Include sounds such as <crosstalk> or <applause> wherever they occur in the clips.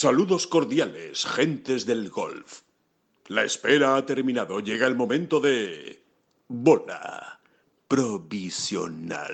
Saludos cordiales, gentes del golf. La espera ha terminado. Llega el momento de... Bola provisional.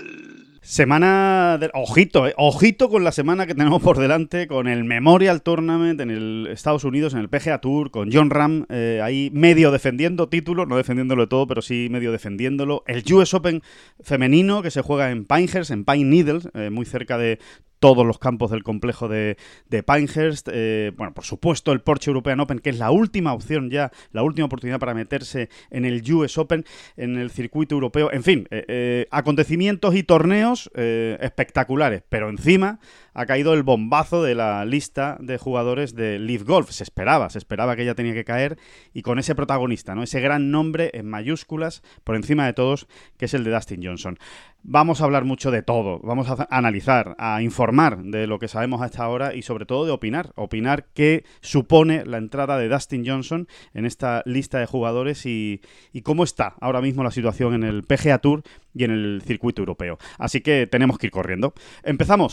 Semana de... Ojito, eh, ojito con la semana que tenemos por delante, con el Memorial Tournament en el Estados Unidos, en el PGA Tour, con John Ram eh, ahí medio defendiendo título, no defendiéndolo de todo, pero sí medio defendiéndolo. El US Open femenino que se juega en Pinehurst, en Pine Needles, eh, muy cerca de todos los campos del complejo de, Pinehurst. Eh, bueno, por supuesto, el Porsche European Open, que es la última opción ya, la última oportunidad para meterse en el US Open, en el circuito europeo. En fin, eh, eh, acontecimientos y torneos espectaculares, pero encima ha caído el bombazo de la lista de jugadores de Leaf Golf. Se esperaba, se esperaba que ella tenía que caer y con ese protagonista, ¿no? Ese gran nombre en mayúsculas por encima de todos, que es el de Dustin Johnson. Vamos a hablar mucho de todo, vamos a analizar, a informar de lo que sabemos hasta ahora y sobre todo de opinar, opinar qué supone la entrada de Dustin Johnson en esta lista de jugadores y, y cómo está ahora mismo la situación en el PGA Tour y en el circuito europeo. Así que tenemos que ir corriendo. Empezamos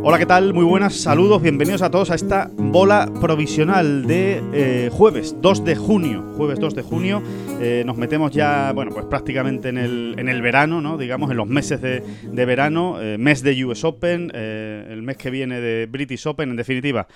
Hola, ¿qué tal? Muy buenas, saludos, bienvenidos a todos a esta bola provisional de eh, jueves 2 de junio. Jueves 2 de junio, eh, nos metemos ya, bueno, pues prácticamente en el, en el verano, ¿no? Digamos, en los meses de, verano, eh, mes de US Open, el mes que viene de British Open, en definitiva,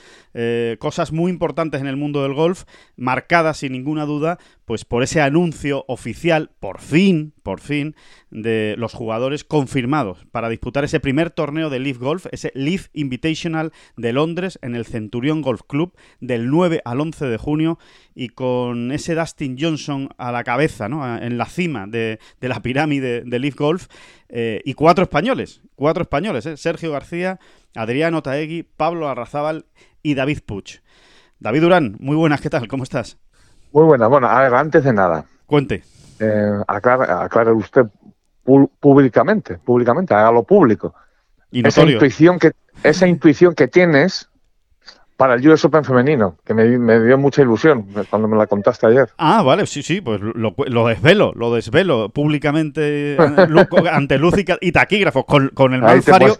cosas muy importantes en el mundo del golf, marcadas sin ninguna duda, pues por ese anuncio oficial, por fin, por fin, de los jugadores confirmados para disputar ese primer torneo de Leaf Golf, ese Leaf Invitational de Londres en el Centurion Golf Club del 9 al 11 de junio y con ese Dustin Johnson a la cabeza, ¿no? en la cima de, la pirámide de Leaf Golf eh, y cuatro españoles, cuatro españoles, ¿eh? Sergio García, Adriano Taegui, Pablo Arrazábal y David Puch. David Durán, muy buenas, ¿qué tal? ¿Cómo estás? Muy buenas, bueno, a ver, antes de nada. Cuente. Eh, aclare usted públicamente, públicamente, hágalo público. esa intuición que esa intuición que tienes para el US Open femenino, que me, dio mucha ilusión cuando me la contaste ayer. Ah, vale, sí, sí, pues lo, desvelo, lo desvelo públicamente <laughs> ante luz y, taquígrafos, con, el mal fario...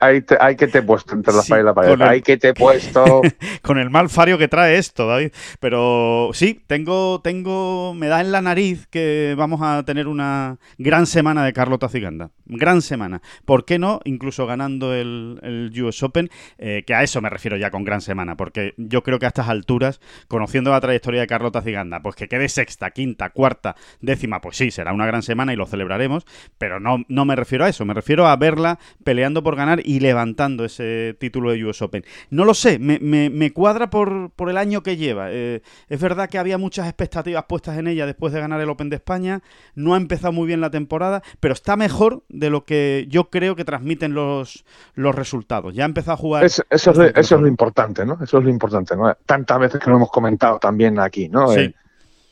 ahí, que te he puesto entre la y la pared, ahí que te he puesto... con el mal fario que trae esto, David. Pero sí, tengo, tengo, me da en la nariz que vamos a tener una gran semana de Carlota Ciganda, gran semana. ¿Por qué no? Incluso ganando el, el US Open, eh, que a eso me refiero ya con gran semana porque yo creo que a estas alturas, conociendo la trayectoria de Carlota Ciganda, pues que quede sexta, quinta, cuarta, décima, pues sí, será una gran semana y lo celebraremos, pero no, no me refiero a eso, me refiero a verla peleando por ganar y levantando ese título de US Open. No lo sé, me, cuadra por, por, el año que lleva. Eh, es verdad que había muchas expectativas puestas en ella después de ganar el Open de España, no ha empezado muy bien la temporada, pero está mejor de lo que yo creo que transmiten los, los resultados. Ya ha empezado a jugar. eso, es, eso es lo importante, ¿no? Eso es lo importante, ¿no? Tantas veces que lo hemos comentado también aquí, ¿no? Sí. Eh,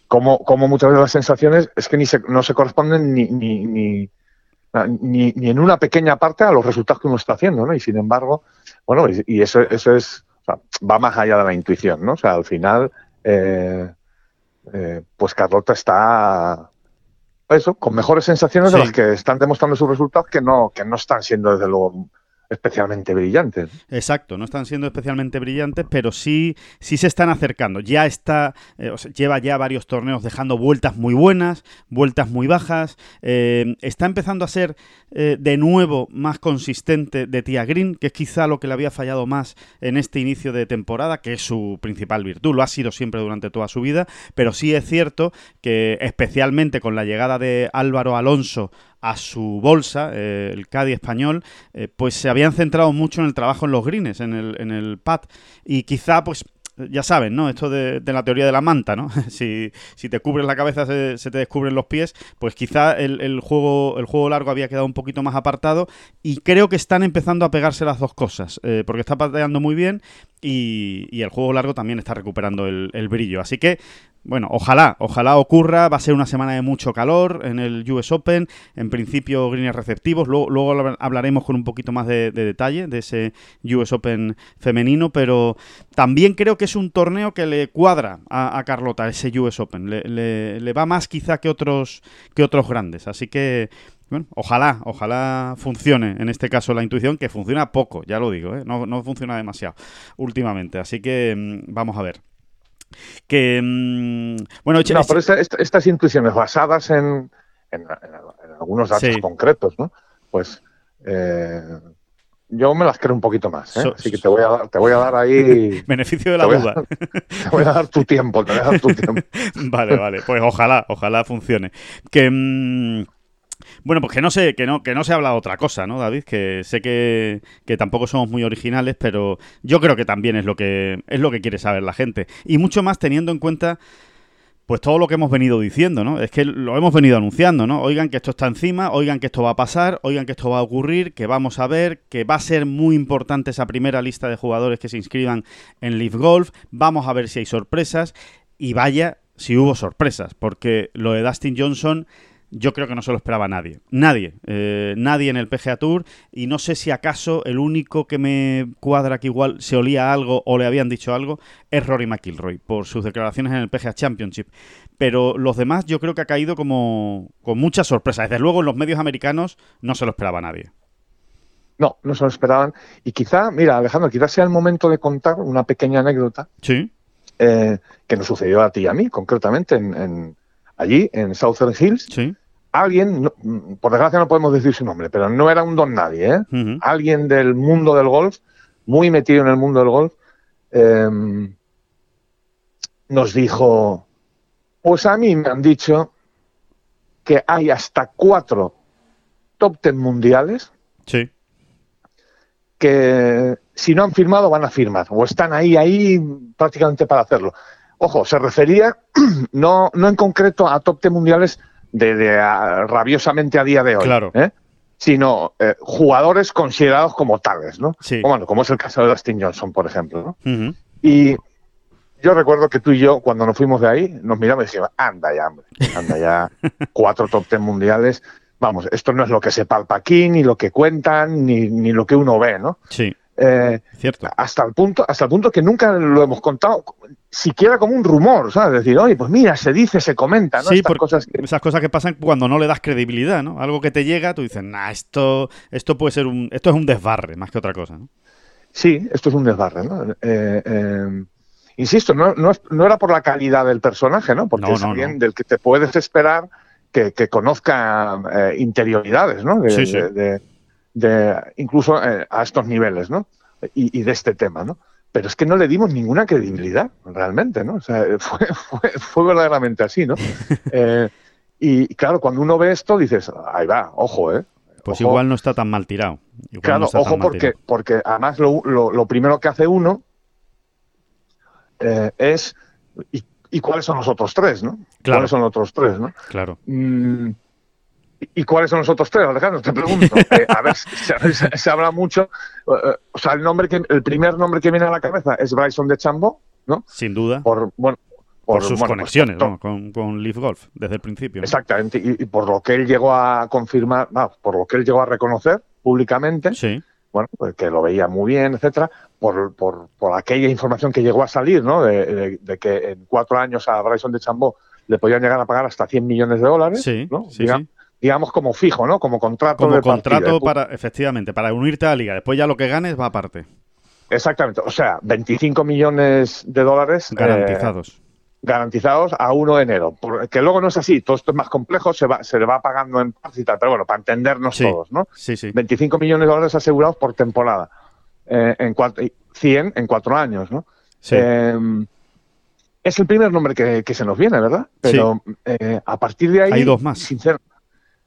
como, como, muchas veces las sensaciones es que ni no se corresponden ni, ni, ni, ni, en una pequeña parte a los resultados que uno está haciendo, ¿no? Y sin embargo, bueno, y, eso, eso es, va más allá de la intuición, ¿no? O sea, al final, eh, eh, pues Carlota está eso, con mejores sensaciones de las que están demostrando sus resultados que no, que no están siendo desde luego especialmente brillantes. Exacto, no están siendo especialmente brillantes, pero sí, sí se están acercando. Ya está, eh, lleva ya varios torneos dejando vueltas muy buenas, vueltas muy bajas. Eh, está empezando a ser eh, de nuevo más consistente de Tia Green, que es quizá lo que le había fallado más en este inicio de temporada, que es su principal virtud. Lo ha sido siempre durante toda su vida, pero sí es cierto que especialmente con la llegada de Álvaro Alonso a su bolsa, eh, el Cádiz español, eh, pues se habían centrado mucho en el trabajo en los greens, en el, en el pad. Y quizá, pues ya saben, ¿no? Esto de, la teoría de la manta, ¿no? <laughs> si, si te cubres la cabeza se, te descubren los pies, pues quizá el, juego, el juego largo había quedado un poquito más apartado y creo que están empezando a pegarse las dos cosas, eh, porque está pateando muy bien y, el juego largo también está recuperando el, el brillo. Así que bueno, ojalá, ojalá ocurra. Va a ser una semana de mucho calor en el US Open. En principio, greens receptivos. Luego, hablaremos con un poquito más de, detalle de ese US Open femenino. Pero también creo que es un torneo que le cuadra a, Carlota, ese US Open. Le, va más quizá que otros, que otros grandes. Así que. Bueno, ojalá, ojalá funcione en este caso la intuición, que funciona poco, ya lo digo, ¿eh? no, no funciona demasiado últimamente. Así que mm, vamos a ver. Que, mm, bueno, no, pero estas intuiciones basadas en, algunos datos concretos, ¿no? Pues eh, yo me las creo un poquito más, ¿eh? así que te voy a dar, te voy a dar ahí... <laughs> Beneficio de la duda. te voy a dar tu tiempo, te voy a dar tu tiempo. <laughs> vale, vale, pues ojalá, ojalá funcione. Que... Mm, bueno, pues que no sé, que no, que no se habla otra cosa, ¿no, David? Que sé que, que, tampoco somos muy originales, pero yo creo que también es lo que es lo que quiere saber la gente. Y mucho más teniendo en cuenta pues todo lo que hemos venido diciendo, ¿no? Es que lo hemos venido anunciando, ¿no? Oigan que esto está encima, oigan que esto va a pasar, oigan que esto va a ocurrir, que vamos a ver, que va a ser muy importante esa primera lista de jugadores que se inscriban en Leaf Golf, vamos a ver si hay sorpresas y vaya si hubo sorpresas, porque lo de Dustin Johnson yo creo que no se lo esperaba nadie. Nadie. Eh, nadie en el PGA Tour. Y no sé si acaso el único que me cuadra que igual se olía algo o le habían dicho algo es Rory McIlroy, por sus declaraciones en el PGA Championship. Pero los demás yo creo que ha caído como con mucha sorpresa. Desde luego en los medios americanos no se lo esperaba nadie. No, no se lo esperaban. Y quizá, mira, Alejandro, quizás sea el momento de contar una pequeña anécdota. Sí. Eh, que nos sucedió a ti y a mí, concretamente, en, allí, en Southern Hills. Sí alguien, por desgracia no podemos decir su nombre, pero no era un don nadie, ¿eh? alguien del mundo del golf, muy metido en el mundo del golf, em, nos dijo, pues a mí me han dicho que hay hasta cuatro top ten mundiales sí. que si no han firmado van a firmar, o están ahí, ahí prácticamente para hacerlo. Ojo, se refería <clears throat> no, no en concreto a top ten mundiales de, rabiosamente a día de hoy. Claro. ¿eh? Sino eh, jugadores considerados como tales, ¿no? Sí. bueno, como es el caso de Dustin Johnson, por ejemplo. ¿no? Y yo recuerdo que tú y yo, cuando nos fuimos de ahí, nos miramos y decíamos, anda ya, hombre, anda ya, <laughs> cuatro top ten mundiales. Vamos, esto no es lo que se palpa aquí, ni lo que cuentan, ni, ni lo que uno ve, ¿no? Sí. Eh, Cierto. Hasta el punto, hasta el punto que nunca lo hemos contado, siquiera como un rumor, ¿sabes? Decir, oye, pues mira, se dice, se comenta, ¿no? Sí, cosas esas cosas que pasan cuando no le das credibilidad, ¿no? Algo que te llega, tú dices, nah, esto, esto puede ser un, esto es un desbarre más que otra cosa, ¿no? Sí, esto es un desbarre, ¿no? Eh, eh, insisto, no, no, era por la calidad del personaje, ¿no? Porque es alguien del que te puedes esperar que, conozca interioridades, ¿no? sí, sí de incluso eh, a estos niveles, ¿no? Y, de este tema, ¿no? Pero es que no le dimos ninguna credibilidad, realmente, ¿no? O sea, <laughs> fue, fue, verdaderamente así, ¿no? <laughs> Eh, y claro, cuando uno ve esto, dices, ahí va, ojo, ¿eh? Pues igual no está tan mal tirado. claro, ojo porque, porque además lo, lo, primero que hace uno eh, es, ¿y, cuáles son los otros tres, no? Claro. ¿Cuáles son los otros tres, no? Claro. Mm, ¿Y cuáles son los otros tres, Alejandro? Te pregunto. <laughs> Eh, a ver, se, habla mucho. Eh, o sea, el nombre que, el primer nombre que viene a la cabeza es Bryson de Chambo, ¿no? Sin duda. Por, bueno, por, sus pues, conexiones con, con, Leaf Golf desde el principio. Exactamente. Y, por lo que él llegó a confirmar, por lo que él llegó a reconocer públicamente. Sí. Bueno, pues que lo veía muy bien, etcétera, por, por, por aquella información que llegó a salir, ¿no? De, que en cuatro años a Bryson de Chambo le podían llegar a pagar hasta 100 millones de dólares. Sí, ¿no? sí, sí digamos, como fijo, ¿no? Como contrato. Como contrato para, efectivamente, para unirte a la liga. Después ya lo que ganes va aparte. Exactamente. O sea, 25 millones de dólares. Eh, garantizados. garantizados a 1 de enero. Que luango no es así. Todo esto es más complejo, se, va, se le va pagando en paz y tal. Pero bueno, para entendernos todos, ¿no? Sí, sí. 25 millones de dólares asegurados por temporada. Eh, en 100 en cuatro años, ¿no? Sí. Em, es el primer nombre que, se nos viene, ¿verdad? Pero eh, a partir de ahí. Hay dos más. Sinceramente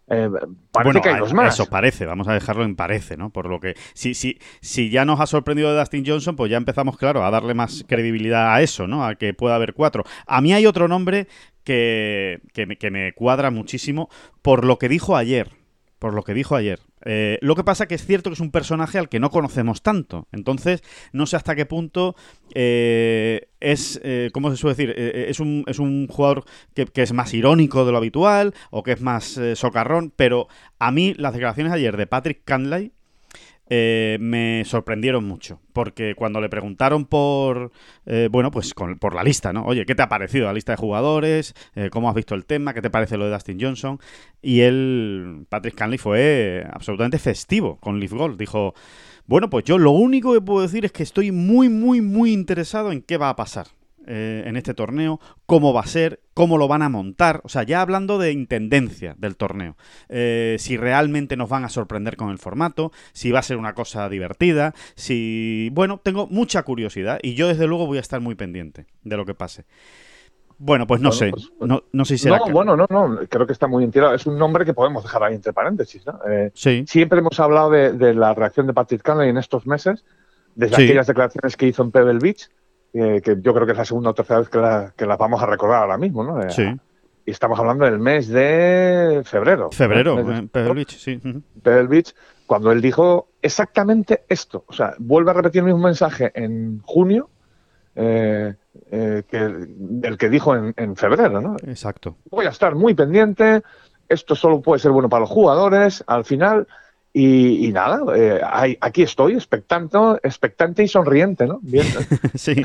eh, parece que hay dos más. Eso parece, vamos a dejarlo en parece, ¿no? Por lo que, si, si, si ya nos ha sorprendido de Dustin Johnson, pues ya empezamos, claro, a darle más credibilidad a eso, ¿no? A que pueda haber cuatro. A mí hay otro nombre que, que, que me cuadra muchísimo por lo que dijo ayer. Por lo que dijo ayer. Eh, lo que pasa que es cierto que es un personaje al que no conocemos tanto. Entonces, no sé hasta qué punto eh, es, eh, ¿cómo se suele decir? es, un, es un jugador que, que, es más irónico de lo habitual o que es más socarrón, pero a mí las declaraciones ayer de Patrick Canley eh, me sorprendieron mucho. Porque cuando le preguntaron por, eh, bueno, pues por la lista, ¿no? Oye, ¿qué te ha parecido la lista de jugadores? Eh, ¿Cómo has visto el tema? ¿Qué te parece lo de Dustin Johnson? Y él, Patrick Canley, fue absolutamente festivo con Leaf Gold. Dijo, bueno, pues yo lo único que puedo decir es que estoy muy, muy, muy interesado en qué va a pasar. Eh, en este torneo, cómo va a ser, cómo lo van a montar, o sea, ya hablando de intendencia del torneo, eh, si realmente nos van a sorprender con el formato, si va a ser una cosa divertida, si... Bueno, tengo mucha curiosidad y yo desde luego voy a estar muy pendiente de lo que pase. Bueno, pues no sé. Pues, no, no, sé si será. No, bueno, no, no. Creo que está muy bien tirado. Es un nombre que podemos dejar ahí entre paréntesis. ¿no? Eh, sí. Siempre hemos hablado de, la reacción de Patrick Canley en estos meses, desde aquellas declaraciones que hizo en Pebble Beach, eh, que yo creo que es la segunda o tercera vez que la, que la vamos a recordar ahora mismo, ¿no? Eh, sí. Y estamos hablando del mes de febrero. Febrero, en Pebble Beach, sí. Pebble Beach, cuando él dijo exactamente esto. O sea, vuelve a repetir el mismo mensaje en junio eh, eh, que el que dijo en, en, febrero, ¿no? Exacto. Voy a estar muy pendiente, esto solo puede ser bueno para los jugadores, al final y, nada, eh, aquí estoy, expectante, expectante y sonriente, ¿no? Bien. <laughs> sí,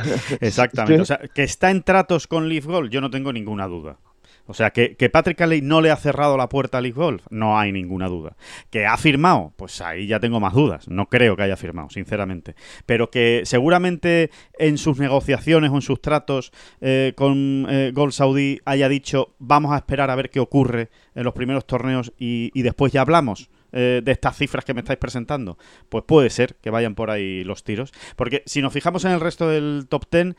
exactamente. O sea, que está en tratos con Leaf Gold, yo no tengo ninguna duda. O sea, que, que Patrick Alley no le ha cerrado la puerta a Leaf Golf, no hay ninguna duda. Que ha firmado, pues ahí ya tengo más dudas. No creo que haya firmado, sinceramente. Pero que seguramente en sus negociaciones o en sus tratos eh, con eh, Gold Saudi haya dicho, vamos a esperar a ver qué ocurre en los primeros torneos y, y después ya hablamos. Eh, de estas cifras que me estáis presentando? Pues puede ser que vayan por ahí los tiros. Porque si nos fijamos en el resto del top 10,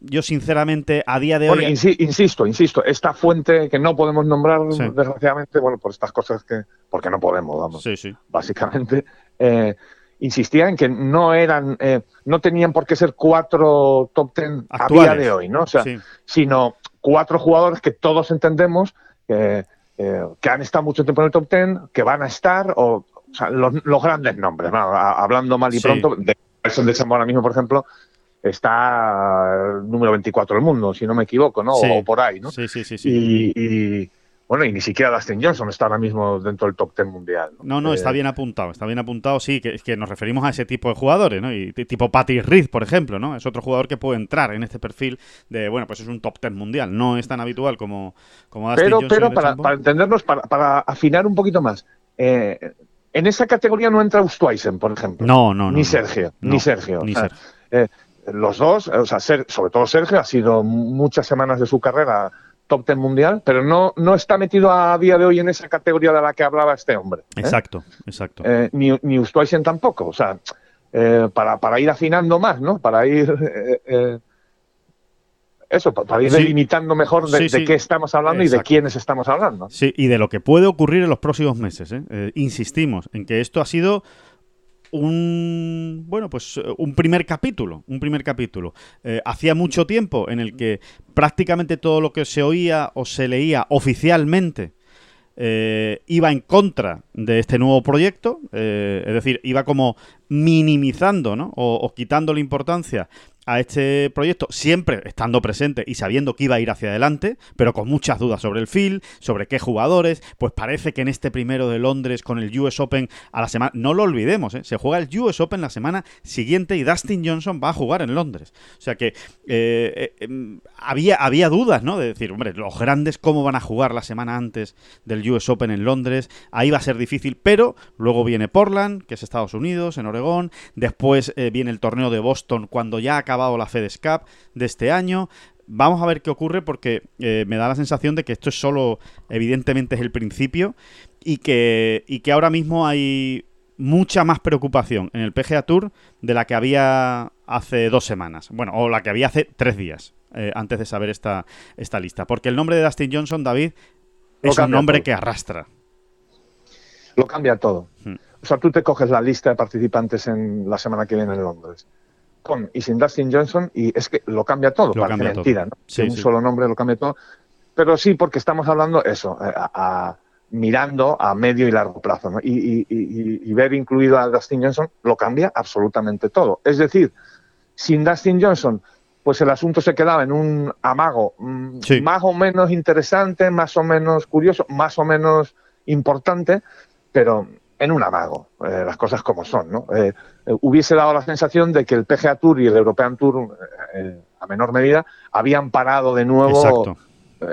yo sinceramente a día de hoy... insisto, insisto, esta fuente que no podemos nombrar, desgraciadamente, bueno, por estas cosas que... Porque no podemos, vamos. Sí, sí. Básicamente. Eh, insistía en que no eran, eh, no tenían por qué ser cuatro top ten a día de hoy, ¿no? O sea, sino cuatro jugadores que todos entendemos que eh, que han estado mucho tiempo en el top ten, que van a estar, o, sea, los, grandes nombres, hablando mal y pronto, de de Chambon ahora mismo, por ejemplo, está el número 24 del mundo, si no me equivoco, ¿no? O por ahí, ¿no? Sí, sí, sí. sí. y, bueno, y ni siquiera Dustin Johnson está ahora mismo dentro del top 10 mundial. No, no, está eh, bien apuntado, está bien apuntado, sí, que, que nos referimos a ese tipo de jugadores, ¿no? Y tipo Patty Reed, por ejemplo, ¿no? Es otro jugador que puede entrar en este perfil de, bueno, pues es un top 10 mundial, no es tan habitual como, como Dustin pero, Johnson. Pero para, para, entendernos, para, para, afinar un poquito más, eh, en esa categoría no entra Ustweisen, por ejemplo. No, no, no. Ni Sergio, ni Sergio. Ni Sergio. Eh, los dos, o sea, sobre todo Sergio, ha sido muchas semanas de su carrera top ten mundial, pero no, no está metido a día de hoy en esa categoría de la que hablaba este hombre. ¿eh? Exacto, exacto. Eh, ni, ni Ustweisen tampoco, o sea, eh, para, para, ir afinando más, ¿no? Para ir... eso, para ir delimitando mejor de, qué estamos hablando y de quiénes estamos hablando. Sí, y de lo que puede ocurrir en los próximos meses. insistimos en que esto ha sido un bueno pues eh, un primer capítulo un primer capítulo eh, hacía mucho tiempo en el que prácticamente todo lo que se oía o se leía oficialmente eh, iba en contra de este nuevo proyecto, es decir, iba como minimizando ¿no? o, o quitándole importancia a este proyecto, siempre estando presente y sabiendo que iba a ir hacia adelante, pero con muchas dudas sobre el field, sobre qué jugadores, pues parece que en este primero de Londres con el US Open a la semana, no lo olvidemos, ¿eh? se juega el US Open la semana siguiente y Dustin Johnson va a jugar en Londres. O sea que eh, eh, em, había, había dudas, ¿no? De decir, hombre, los grandes cómo van a jugar la semana antes del US Open en Londres, ahí va a ser difícil, pero luego viene Portland, que es Estados Unidos, en Oregón, después viene el torneo de Boston cuando ya acaba la FedEx Cup de este año. Vamos a ver qué ocurre porque eh, me da la sensación de que esto es solo, evidentemente, es el principio y que, y que ahora mismo hay mucha más preocupación en el PGA Tour de la que había hace dos semanas. Bueno, o la que había hace tres días, eh, antes de saber esta, esta lista. Porque el nombre de Dustin Johnson, David, es un nombre que arrastra. lo cambia todo. Hmm. O sea, tú te coges la lista de participantes en la semana que viene en Londres, con y sin Dustin Johnson, y es que lo cambia todo, Lo parece cambia mentira, todo. ¿no? Sí, un sí. solo nombre lo cambia todo. Pero sí, porque estamos hablando eso, eh, a, a- mirando a medio y largo plazo, ¿no? Y, y- y- y ver incluido a Dustin Johnson lo cambia absolutamente todo. Es decir, sin Dustin Johnson, pues el asunto se quedaba en un amago mm, Sí. más o menos interesante, más o menos curioso, más o menos importante, pero en un amago, eh, las cosas como son, ¿no? Eh, eh, hubiese dado la sensación de que el PGA Tour y el European Tour, eh, a menor medida, habían parado de nuevo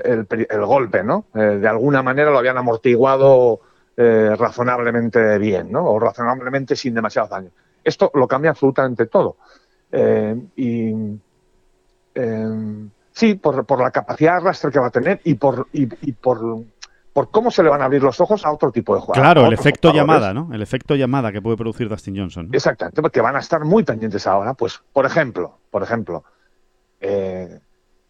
el, el golpe, ¿no? De alguna manera lo habían amortiguado razonablemente bien, ¿no? O razonablemente sin demasiados daños. Esto lo cambia absolutamente todo. Y sí, por, por la capacidad de arrastre que va a tener y por, y, y por, por cómo se le van a abrir los ojos a otro tipo de jugadores. Claro, el efecto llamada, ¿no? El efecto llamada que puede producir Dustin Johnson. ¿no? Exactamente, porque van a estar muy pendientes ahora. Pues, por ejemplo, por ejemplo, eh,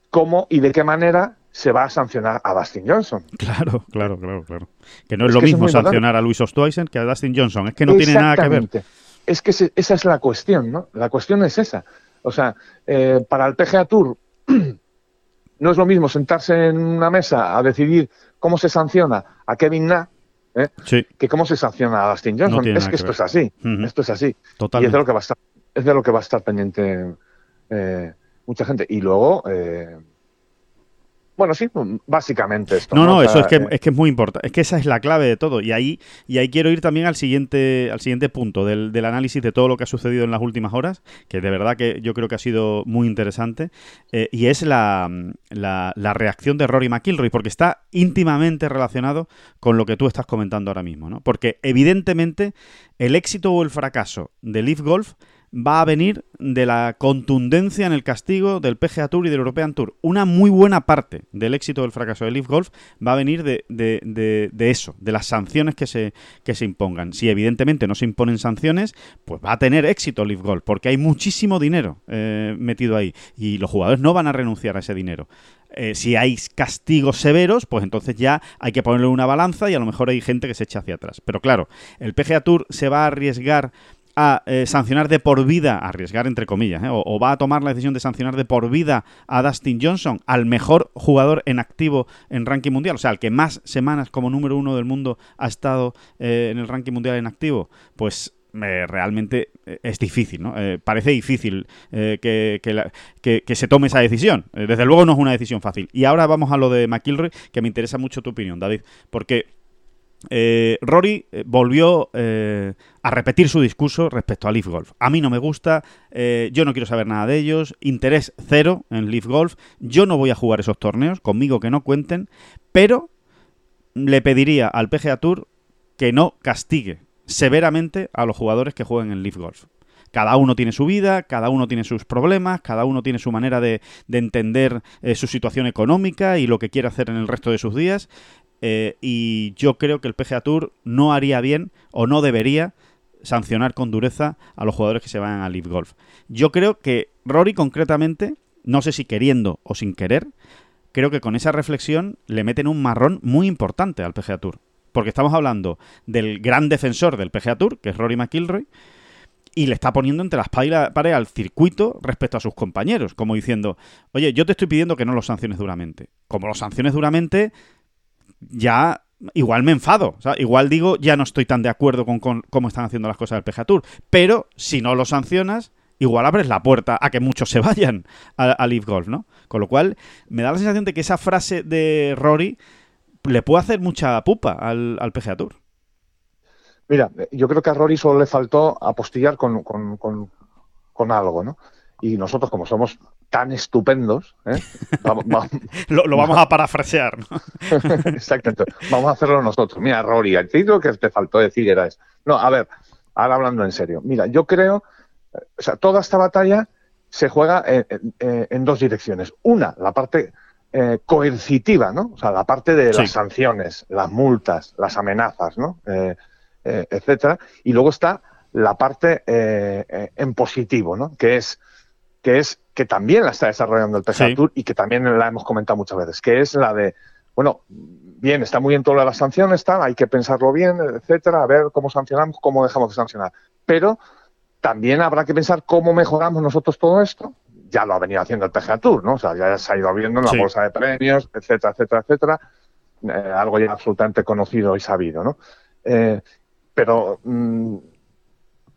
cómo y de qué manera se va a sancionar a Dustin Johnson. Claro, claro, claro, claro. Que no es, Es lo mismo sancionar a Luis Ostoisen que a Dustin Johnson. Es que no tiene nada que ver. Exactamente. Es que se- esa es la cuestión, ¿no? La cuestión es esa. O sea, eh, para el PGA Tour <clears throat> no es lo mismo sentarse en una mesa a decidir cómo se sanciona a Kevin Na ¿eh? Sí, que cómo se sanciona a Dustin Johnson. es que que esto es así. Ujú. Esto es así. Y es de totalmente. lo que va a estar, es de lo que va a estar pendiente eh, mucha gente. Y luego, eh, bueno, sí, básicamente esto. No, no, eso es que, eh, es que es muy importante. Es que esa es la clave de todo. Y ahí, y ahí quiero ir también al siguiente, al siguiente punto del, del análisis de todo lo que ha sucedido en las últimas horas, que de verdad que yo creo que ha sido muy interesante. eh, y es la, la, la reacción de Rory McIlroy, porque está íntimamente relacionado con lo que tú estás comentando ahora mismo, ¿no? Porque evidentemente el éxito o el fracaso de Leaf Golf va a venir de la contundencia en el castigo del PGA Tour y del European Tour. Una muy buena parte del éxito del fracaso de Leaf Golf va a venir de eso, de las sanciones que se, que se impongan. Si evidentemente no se imponen sanciones, pues va a tener éxito Leaf Golf, porque hay muchísimo dinero eh, metido ahí y los jugadores no van a renunciar a ese dinero. Eh, si hay castigos severos, pues entonces ya hay que ponerle una balanza y a lo mejor hay gente que se echa hacia atrás. Pero claro, el PGA Tour se va a arriesgar a eh, sancionar de por vida, arriesgar entre comillas, ¿eh? o, va a tomar la decisión de sancionar de por vida a Dustin Johnson, al mejor jugador en activo en ranking mundial, o sea, al que más semanas como número uno del mundo ha estado eh, en el ranking mundial en activo, pues realmente es difícil, ¿no? Parece difícil que, que que- se tome esa decisión. Desde luego no es una decisión fácil. Y ahora vamos a lo de McIlroy, que me interesa mucho tu opinión, David, porque eh, Rory eh, volvió eh, a repetir su discurso respecto a Leaf Golf. A mí no me gusta, yo no quiero saber nada de ellos, interés cero en Leaf Golf, yo no voy a jugar esos torneos, conmigo que no cuenten, pero le pediría al PGA Tour que no castigue severamente a los jugadores que jueguen en Leaf Golf. Cada uno tiene su vida, cada uno tiene sus problemas, cada uno tiene su manera de, de entender su situación económica y lo que quiere hacer en el resto de sus días. Eh, y yo creo que el PGA Tour no haría bien o no debería sancionar con dureza a los jugadores que se vayan a Leaf Golf. Yo creo que Rory concretamente, no sé si queriendo o sin querer, creo que con esa reflexión le meten un marrón muy importante al PGA Tour. Porque estamos hablando del gran defensor del PGA Tour, que es Rory McIlroy, y le está poniendo entre las paila- pared al circuito respecto a sus compañeros, como diciendo, oye, yo te estoy pidiendo que no los sanciones duramente. Como los sanciones duramente, ya igual me enfado. O sea, igual digo, ya no estoy tan de acuerdo con, cómo están haciendo las cosas del PGA Tour. Pero si no los sancionas, igual abres la puerta a que muchos se vayan a, a Golf, ¿no? Con lo cual, me da la sensación de que esa frase de Rory le puede hacer mucha pupa al, al PGA Tour. Mira, yo creo que a Rory solo le faltó apostillar con algo, ¿no? Y nosotros, como somos tan estupendos, ¿eh? <laughs> vamos, vamos- Lo, lo vamos a parafrasear, ¿no? <laughs> Exactamente. Vamos a hacerlo nosotros. Mira, Rory, a ti lo que te faltó decir era eso. No, a ver, ahora hablando en serio. Mira, yo creo, eh, o sea, toda esta batalla se juega en, en- en dos direcciones. Una, la parte eh, coercitiva, ¿no? O sea, la parte de Sí. las sanciones, las multas, las amenazas, ¿no? Eh, eh, etcétera. Y luego está la parte eh, eh, en positivo, ¿no? Que es que es que también la está desarrollando el PGA Sí. Tour y que también la hemos comentado muchas veces, que es la de bueno, bien, está muy bien todas las sanciones, está, hay que pensarlo bien, etcétera, a ver cómo sancionamos, cómo dejamos de sancionar. Pero también habrá que pensar cómo mejoramos nosotros todo esto. Ya lo ha venido haciendo el PGA Tour, ¿no? O sea, ya se ha ido viendo en la bolsa de premios, etcétera, etcétera, etcétera. Eh, algo ya absolutamente conocido y sabido, ¿no? Eh, pero mm,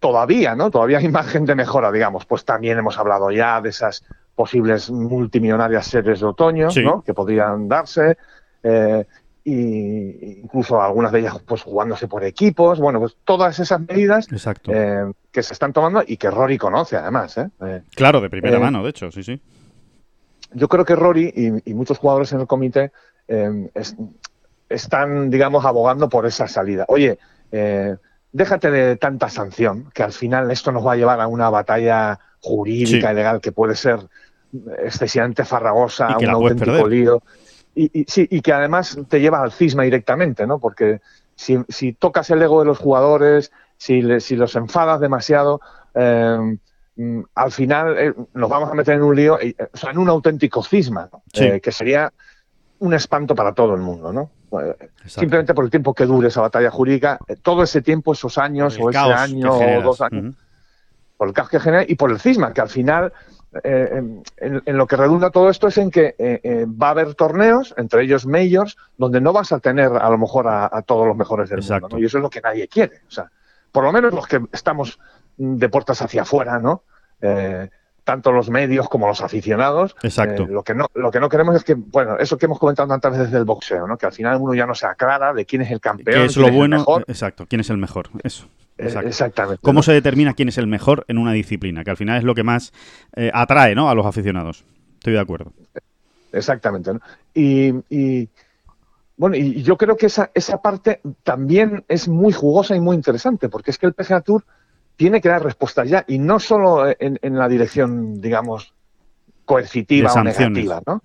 todavía, ¿no? Todavía hay margen de mejora, digamos. Pues también hemos hablado ya de esas posibles multimillonarias series de otoño, ¿no? Que podrían darse. Eh, y incluso algunas de ellas pues jugándose por equipos, bueno, pues todas esas medidas eh, que se están tomando y que Rory conoce además. ¿eh? eh claro, de primera mano, de hecho, sí, sí. Yo creo que Rory y, muchos jugadores en el comité están, digamos, abogando por esa salida. Oye, déjate de tanta sanción, que al final esto nos va a llevar a una batalla jurídica y legal que puede ser excesivamente farragosa, un auténtico lío. Y, sí, y que además te lleva al cisma directamente, ¿no? Porque si, tocas el ego de los jugadores, si, si los enfadas demasiado, eh, mm, al final eh, nos vamos a meter en un lío, eh, o sea, en un auténtico cisma, que sería un espanto para todo el mundo, ¿no? simplemente por el tiempo que dure esa batalla jurídica, todo ese tiempo, esos años, o ese año, o dos años, por el caos que genera y por el cisma, que al final eh, en, lo que redunda todo esto es en que eh, eh, va a haber torneos, entre ellos majors, donde no vas a tener a lo mejor a, todos los mejores del mundo. Y eso es lo que nadie quiere. O sea, por lo menos los que estamos de puertas hacia afuera, ¿no? Tanto los medios como los aficionados. Exacto. lo, que no, lo que no queremos es que, bueno, eso que hemos comentado tantas veces del boxeo, ¿no? Que al final uno ya no se aclara de quién es el campeón. es lo bueno? Exacto, quién es el mejor. Eso. Eh, exactamente. ¿Cómo se determina quién es el mejor en una disciplina? Que al final es lo que más eh, atrae ¿no? a los aficionados. Estoy de acuerdo. Exactamente. Y, bueno, y yo creo que esa, esa parte también es muy jugosa y muy interesante, porque es que el PGA Tour tiene que dar respuestas ya, y no solo en, la dirección, digamos, coercitiva o negativa, ¿no?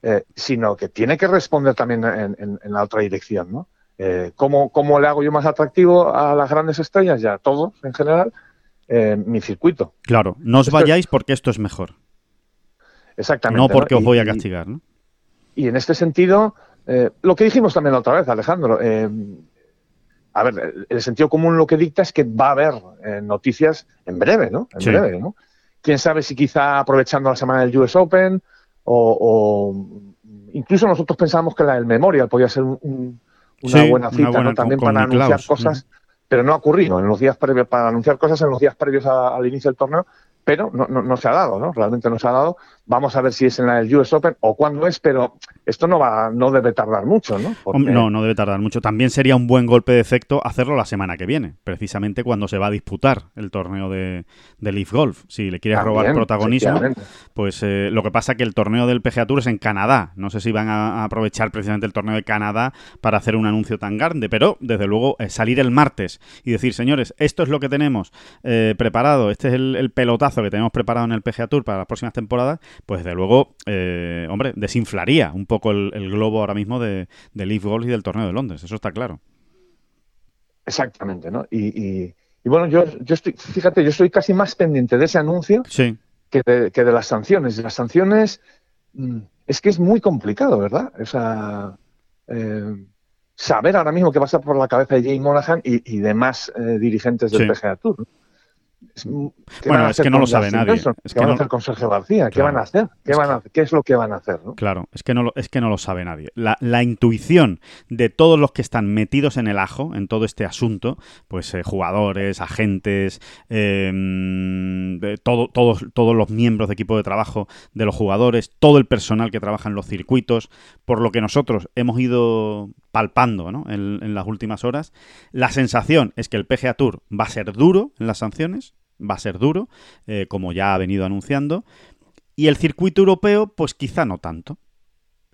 Eh, sino que tiene que responder también en, en la otra dirección, ¿no? Eh, ¿cómo, le hago yo más atractivo a las grandes estrellas ya a todos en general eh, mi circuito? Claro, no os vayáis porque esto es mejor. Exactamente. No porque os voy a castigar, ¿no? Y, en este sentido, eh, lo que dijimos también la otra vez, Alejandro, a ver, el sentido común lo que dicta es que va a haber noticias en breve, ¿no? En breve, ¿no? Quién sabe si quizá aprovechando la semana del US Open o, incluso nosotros pensamos que la del Memorial podía ser un una buena cita, También para anunciar cosas, pero no ha ocurrido en los días previos, para anunciar cosas en los días previos al inicio del torneo, pero no, no, no, se ha dado, ¿no? Realmente no se ha dado. Vamos a ver si es en del US Open o cuándo es, pero esto no va, no debe tardar mucho, ¿no? No, no debe tardar mucho. También sería un buen golpe de efecto hacerlo la semana que viene, precisamente cuando se va a disputar el torneo de, Leaf Golf. Si le quieres robar protagonismo, pues eh, lo que pasa es que el torneo del PGA Tour es en Canadá. No sé si van a, aprovechar precisamente el torneo de Canadá para hacer un anuncio tan grande, pero desde luego eh, salir el martes y decir, señores, esto es lo que tenemos eh, preparado, este es el, pelotazo que tenemos preparado en el PGA Tour para las próximas temporadas, pues desde luego, hombre, desinflaría un poco el, globo ahora mismo de, de, Leaf Golf y del torneo de Londres, eso está claro. Exactamente, ¿no? Y, bueno, yo, yo estoy, fíjate, yo estoy casi más pendiente de ese anuncio que, de, las sanciones. Las sanciones mm, es que es muy complicado, ¿verdad? O sea, eh, saber ahora mismo qué pasa por la cabeza de Jay Monahan y, demás eh, dirigentes del PGA Tour bueno, es que no lo sabe nadie. ¿Qué van a hacer con Sergio García? ¿Qué van a hacer? ¿Qué, van a... ¿Qué es lo que van a hacer? Claro, es que, no lo, es que no lo sabe nadie. La, intuición de todos los que están metidos en el ajo, en todo este asunto, pues eh, jugadores, agentes, todo, todos, todos los miembros de equipo de trabajo de los jugadores, todo el personal que trabaja en los circuitos, por lo que nosotros hemos ido palpando en, las últimas horas. La sensación es que el PGA Tour va a ser duro en las sanciones, va a ser duro, eh, como ya ha venido anunciando, y el circuito europeo, pues quizá no tanto.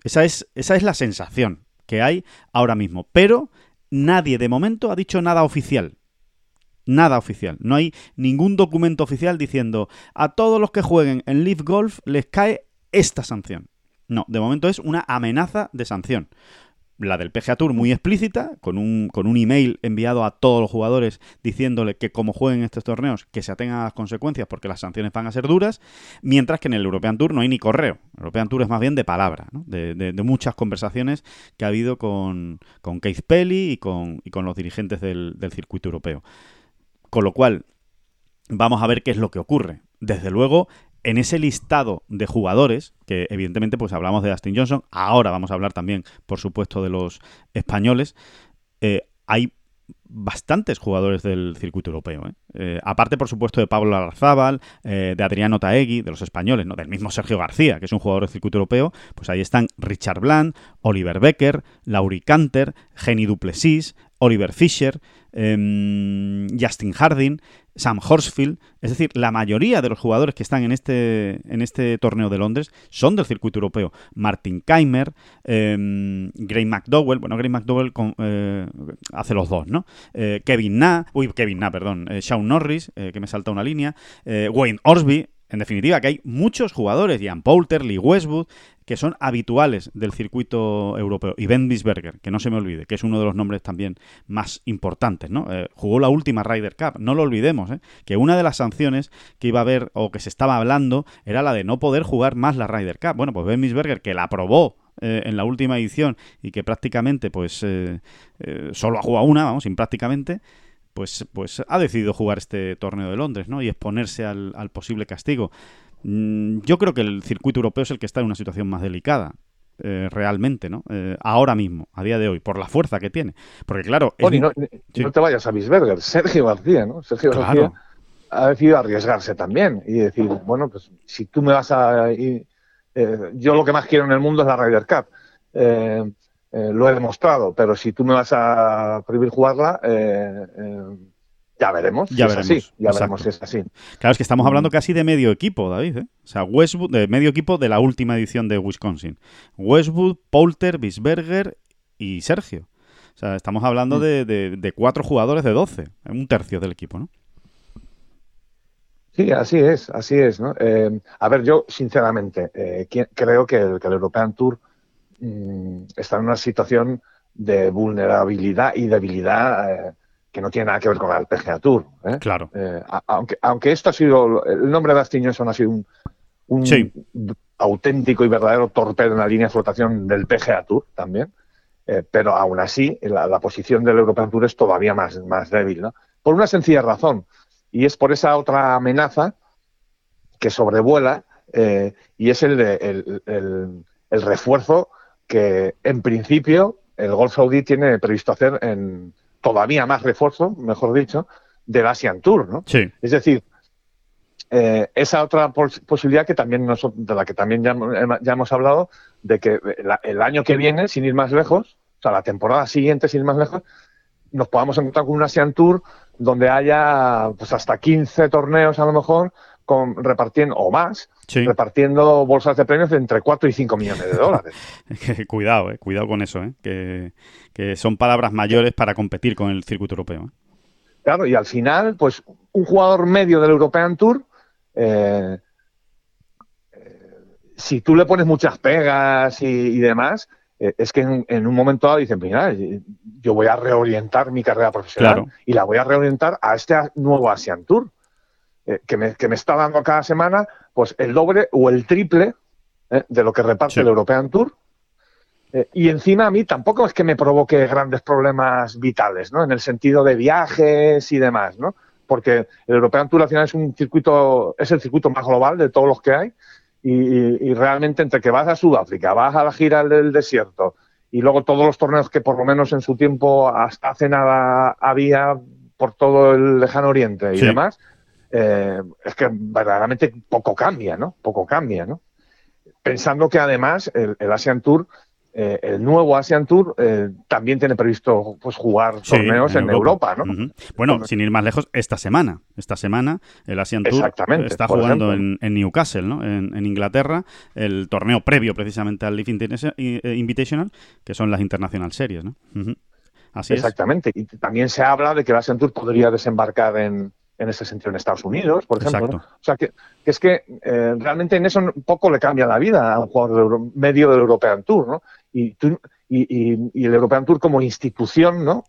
Esa es, esa es la sensación que hay ahora mismo, pero nadie de momento ha dicho nada oficial. Nada oficial. No hay ningún documento oficial diciendo a todos los que jueguen en Leaf Golf les cae esta sanción. No, de momento es una amenaza de sanción la del PGA Tour muy explícita, con un, con un email enviado a todos los jugadores diciéndole que como jueguen estos torneos, que se atengan a las consecuencias porque las sanciones van a ser duras, mientras que en el European Tour no hay ni correo. El European Tour es más bien de palabra, ¿no? de, muchas conversaciones que ha habido con, con Keith Pelly y con, y con los dirigentes del, del circuito europeo. Con lo cual, vamos a ver qué es lo que ocurre. Desde luego, en ese listado de jugadores, que evidentemente pues hablamos de Dustin Johnson, ahora vamos a hablar también, por supuesto, de los españoles, eh, hay bastantes jugadores del circuito europeo. ¿eh? Eh, aparte, por supuesto, de Pablo Larzábal, de Adriano Taegui, de los españoles, ¿no? del mismo Sergio García, que es un jugador del circuito europeo, pues ahí están Richard Bland, Oliver Becker, Lauri Canter, Jenny Duplessis, Oliver Fischer, em, Justin Harding, Sam Horsfield. Es decir, la mayoría de los jugadores que están en este, en este torneo de Londres son del circuito europeo. Martin Keimer, eh, Gray McDowell, bueno, Gray McDowell eh, hace los dos, ¿no? Eh, Kevin Na, uy, Kevin Na, perdón, eh, Shawn Norris, que me salta una línea, Wayne Orsby, en definitiva, que hay muchos jugadores, Ian Poulter, Lee Westwood, que son habituales del circuito europeo. Y Ben Bisberger, que no se me olvide, que es uno de los nombres también más importantes, ¿no? Eh, jugó la última Ryder Cup, no lo olvidemos, ¿eh? que una de las sanciones que iba a haber o que se estaba hablando era la de no poder jugar más la Ryder Cup. Bueno, pues Ben Bisberger, que la aprobó eh, en la última edición y que prácticamente pues solo ha jugado una, vamos, imprácticamente, pues, pues ha decidido jugar este torneo de Londres, ¿no? Y exponerse al, posible castigo. Mm, yo creo que el circuito europeo es el que está en una situación más delicada. Eh, realmente, ¿no? Eh, ahora mismo, a día de hoy, por la fuerza que tiene. Porque, claro. no, te vayas a Bisberger, <laughs> Sergio García, ¿no? Sergio García ha decidido arriesgarse también y decir, bueno, pues si tú me vas a. Ir, eh, yo lo que más quiero en el mundo es la Ryder Cup. Eh, lo he demostrado, pero si tú me vas a prohibir jugarla, eh, eh, ya veremos. Ya veremos. así, ya veremos si es así. Claro, es que estamos hablando casi de medio equipo, David. O sea, Westwood, de medio equipo de la última edición de Wisconsin. Westwood, Poulter, Bisberger y Sergio. O sea, estamos hablando mm. de, cuatro jugadores de doce, un tercio del equipo, ¿no? Sí, así es, así es. ¿no? a ver, yo sinceramente creo que el, que el European Tour Mm, está en una situación de vulnerabilidad y debilidad eh, que no tiene nada que ver con el PGA Tour. ¿eh? Claro. Eh, aunque, aunque esto ha sido, el nombre de Johnson ha sido un, auténtico y verdadero torpedo en la línea de flotación del PGA Tour también, pero aún así la, posición del European Tour es todavía más, más débil, ¿no? Por una sencilla razón, y es por esa otra amenaza que sobrevuela y es el, de, el, el refuerzo que en principio el Golf Saudí tiene previsto hacer en todavía más refuerzo, mejor dicho, del Asian Tour, ¿no? Sí. Es decir, eh, esa otra posibilidad que también de la que también ya, hemos hablado, de que el año que viene, sin ir más lejos, o sea, la temporada siguiente, sin ir más lejos, nos podamos encontrar con un Asian Tour donde haya pues hasta 15 torneos a lo mejor repartiendo, o más, repartiendo bolsas de premios de entre 4 y 5 millones de dólares. <laughs> cuidado, eh, cuidado con eso, eh, que, son palabras mayores para competir con el circuito europeo. Eh. Claro, y al final, pues un jugador medio del European Tour, eh, si tú le pones muchas pegas y, demás, es que en, un momento dado dicen, mira, yo voy a reorientar mi carrera profesional y la voy a reorientar a este nuevo Asian Tour. Eh, que, me, que, me, está dando cada semana, pues el doble o el triple eh, de lo que reparte el European Tour. Eh, y encima a mí tampoco es que me provoque grandes problemas vitales, ¿no? En el sentido de viajes y demás, ¿no? Porque el European Tour al final es un circuito, es el circuito más global de todos los que hay. Y, realmente entre que vas a Sudáfrica, vas a la gira del desierto y luego todos los torneos que por lo menos en su tiempo hasta hace nada había por todo el lejano oriente y demás, eh, es que verdaderamente poco cambia, ¿no? Poco cambia, ¿no? Pensando que además el, Asian Tour, eh, el nuevo Asian Tour, eh, también tiene previsto pues jugar torneos en, Europa, ¿no? Bueno, sin ir más lejos, esta semana, esta semana el Asian Tour está jugando en, Newcastle, ¿no? En, Inglaterra, el torneo previo precisamente al Leaf Invitational, que son las International Series, ¿no? Así Exactamente. Y también se habla de que el Asian Tour podría desembarcar en, en ese sentido en Estados Unidos, por ejemplo. O sea, que, es que eh, realmente en eso poco le cambia la vida a un jugador medio del European Tour, ¿no? Y, y, y, el European Tour como institución, ¿no?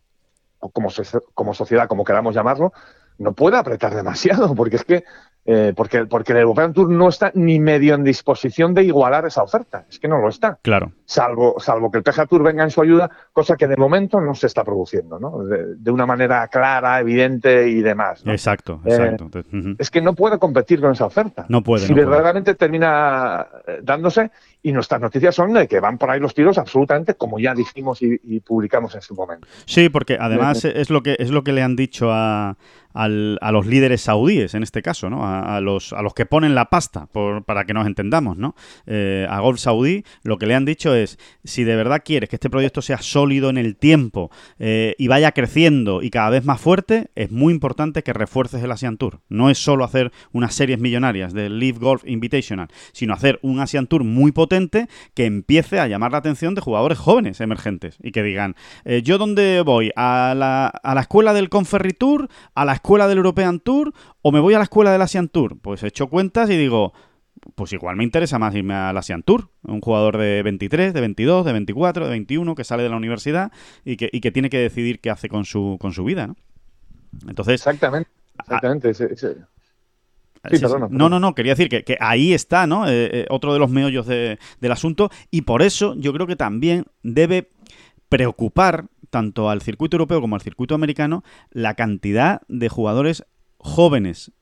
O como, como sociedad, como queramos llamarlo, no puede apretar demasiado, porque es que eh, porque, porque el European Tour no está ni medio en disposición de igualar esa oferta. Es que no lo está. Claro. Salvo, salvo que el PGA Tour venga en su ayuda, cosa que de momento no se está produciendo, ¿no? De, una manera clara, evidente y demás. Exacto, eh, exacto. Es que no puede competir con esa oferta. No puede. Si verdaderamente termina eh, dándose, y nuestras noticias son de que van por ahí los tiros absolutamente, como ya dijimos y, publicamos en su momento. Sí, porque además es lo que es lo que le han dicho a, a los líderes saudíes, en este caso, ¿no? A, los, a los que ponen la pasta, por, para que nos entendamos, ¿no? Eh, a Golf Saudí lo que le han dicho es, si de verdad quieres que este proyecto sea sólido en el tiempo eh, y vaya creciendo y cada vez más fuerte, es muy importante que refuerces el Asian Tour. No es solo hacer unas series millonarias del Live Golf Invitational, sino hacer un Asian Tour muy potente que empiece a llamar la atención de jugadores jóvenes emergentes y que digan, eh, yo dónde voy, a la, a la escuela del Conferry Tour, a la escuela del European Tour o me voy a la escuela del Asian Tour? Pues he hecho cuentas y digo, pues igual me interesa más irme al Asian Tour. Un jugador de 23, de 22, de 24, de 21 que sale de la universidad y que, y que tiene que decidir qué hace con su, con su vida, ¿no? Entonces... Exactamente, exactamente. No, no, no, quería decir que, ahí está, ¿no? Eh, eh, otro de los meollos del asunto y por eso yo creo que también debe preocupar tanto al circuito europeo como al circuito americano la cantidad de jugadores jóvenes,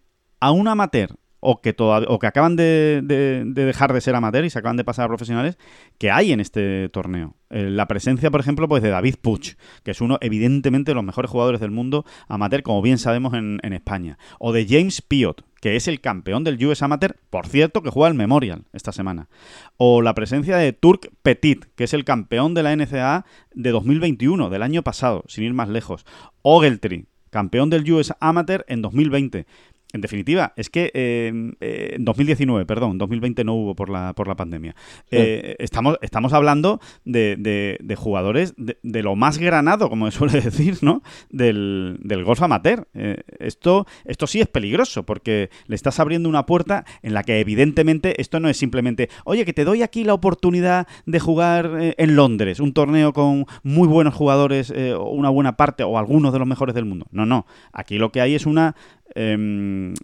a un amateur o que, o que acaban de, dejar de ser amateur y se acaban de pasar a profesionales que hay en este torneo. Eh, la presencia, por ejemplo, pues de David Puch, que es uno, evidentemente, de los mejores jugadores del mundo amateur, como bien sabemos en, España. O de James Piot, que es el campeón del US Amateur, por cierto, que juega el Memorial esta semana. O la presencia de Turk Petit, que es el campeón de la NCAA de 2021, del año pasado, sin ir más lejos. Ogletree, campeón del US Amateur en 2020. En definitiva, es que eh, en 2019, perdón, 2020 no hubo por la, por la pandemia. Eh, estamos, estamos hablando de, de, jugadores de, lo más granado, como se suele <laughs> decir, ¿no? Del, del golf amateur. Eh, esto, esto sí es peligroso, porque le estás abriendo una puerta en la que evidentemente esto no es simplemente, oye, que te doy aquí la oportunidad de jugar en Londres, un torneo con muy buenos jugadores, una buena parte o algunos de los mejores del mundo. No, no. Aquí lo que hay es una Em,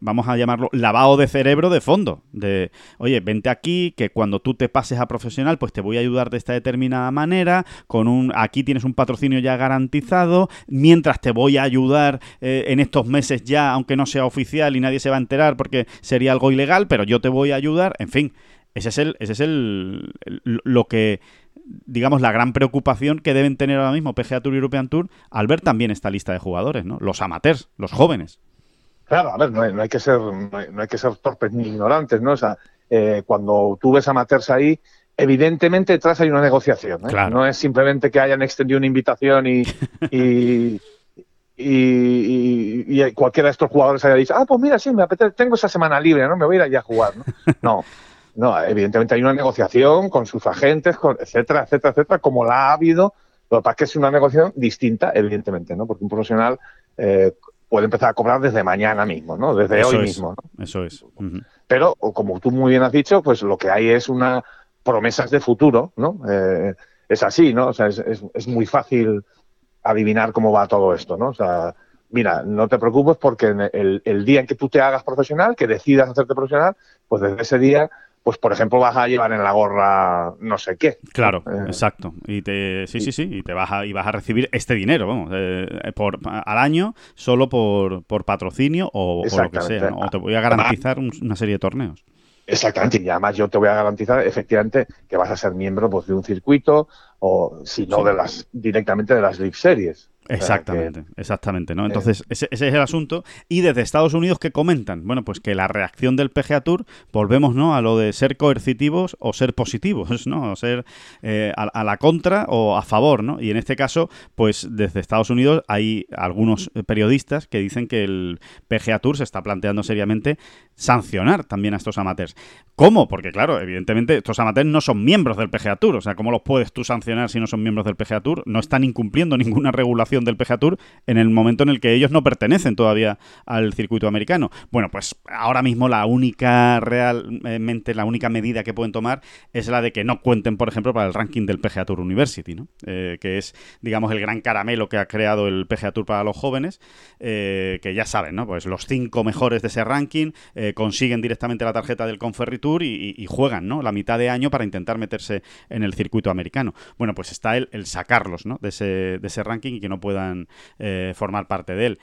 vamos a llamarlo, lavado de cerebro de fondo. De, oye, vente aquí, que cuando tú te pases a profesional, pues te voy a ayudar de esta determinada manera, con un, aquí tienes un patrocinio ya garantizado, mientras te voy a ayudar eh, en estos meses ya, aunque no sea oficial y nadie se va a enterar porque sería algo ilegal, pero yo te voy a ayudar, en fin. Ese es el, ese es el lo que digamos, la gran preocupación que deben tener ahora mismo PGA Tour y European Tour al ver también esta lista de jugadores, ¿no? Los amateurs, los jóvenes. Claro, a ver, no hay, que ser no hay, que ser torpes ni ignorantes, ¿no? O sea, eh, cuando tú ves amateurs ahí, evidentemente detrás hay una negociación, ¿eh? No es simplemente que hayan extendido una invitación y, y, y, cualquiera de estos jugadores haya dicho, ah, pues mira, sí, me apetece, tengo esa semana libre, ¿no? Me voy a ir allá a jugar, ¿no? No. No, evidentemente hay una negociación con sus agentes, etcétera, etcétera, etcétera, como la ha habido. Lo que pasa es que es una negociación distinta, evidentemente, ¿no? Porque un profesional eh, puede empezar a cobrar desde mañana mismo, ¿no? Desde hoy mismo, ¿no? Eso es. Pero, como tú muy bien has dicho, pues lo que hay es una promesas de futuro, ¿no? Eh, es así, ¿no? O sea, es, es, muy fácil adivinar cómo va todo esto, ¿no? O sea, mira, no te preocupes porque el, el, día en que tú te hagas profesional, que decidas hacerte profesional, pues desde ese día pues por ejemplo vas a llevar en la gorra no sé qué. Claro, eh, exacto. Y te, sí, sí, sí, y te vas a, y vas a recibir este dinero, vamos, eh, por, al año solo por, por patrocinio o, lo que sea. O te voy a garantizar una serie de torneos. Exactamente, y además yo te voy a garantizar efectivamente que vas a ser miembro pues, de un circuito o si no de las directamente de las League Series. Exactamente, exactamente, ¿no? Entonces, ese, es el asunto. Y desde Estados Unidos, ¿qué comentan? Bueno, pues que la reacción del PGA Tour, volvemos, ¿no? A lo de ser coercitivos o ser positivos, ¿no? O ser eh, a, la contra o a favor, ¿no? Y en este caso, pues desde Estados Unidos hay algunos periodistas que dicen que el PGA Tour se está planteando seriamente sancionar también a estos amateurs. ¿Cómo? Porque, claro, evidentemente estos amateurs no son miembros del PGA Tour. O sea, ¿cómo los puedes tú sancionar si no son miembros del PGA Tour? No están incumpliendo <laughs> ninguna regulación del PGA Tour en el momento en el que ellos no pertenecen todavía al circuito americano. Bueno, pues ahora mismo la única realmente, la única medida que pueden tomar es la de que no cuenten, por ejemplo, para el ranking del PGA Tour University, ¿no? Eh, que es, digamos, el gran caramelo que ha creado el PGA Tour para los jóvenes, eh, que ya saben, ¿no? Pues los cinco mejores de ese ranking eh, consiguen directamente la tarjeta del Conferry Tour y, juegan, ¿no? La mitad de año para intentar meterse en el circuito americano. Pues está el, sacarlos, ¿no? De ese, de ese ranking y que no puedan formar parte de él.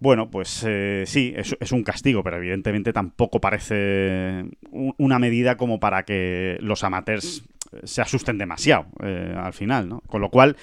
Bueno, pues eh, sí, es, un castigo, pero evidentemente tampoco parece una medida como para que los amateurs se asusten demasiado eh, al final, ¿no? Con lo cual,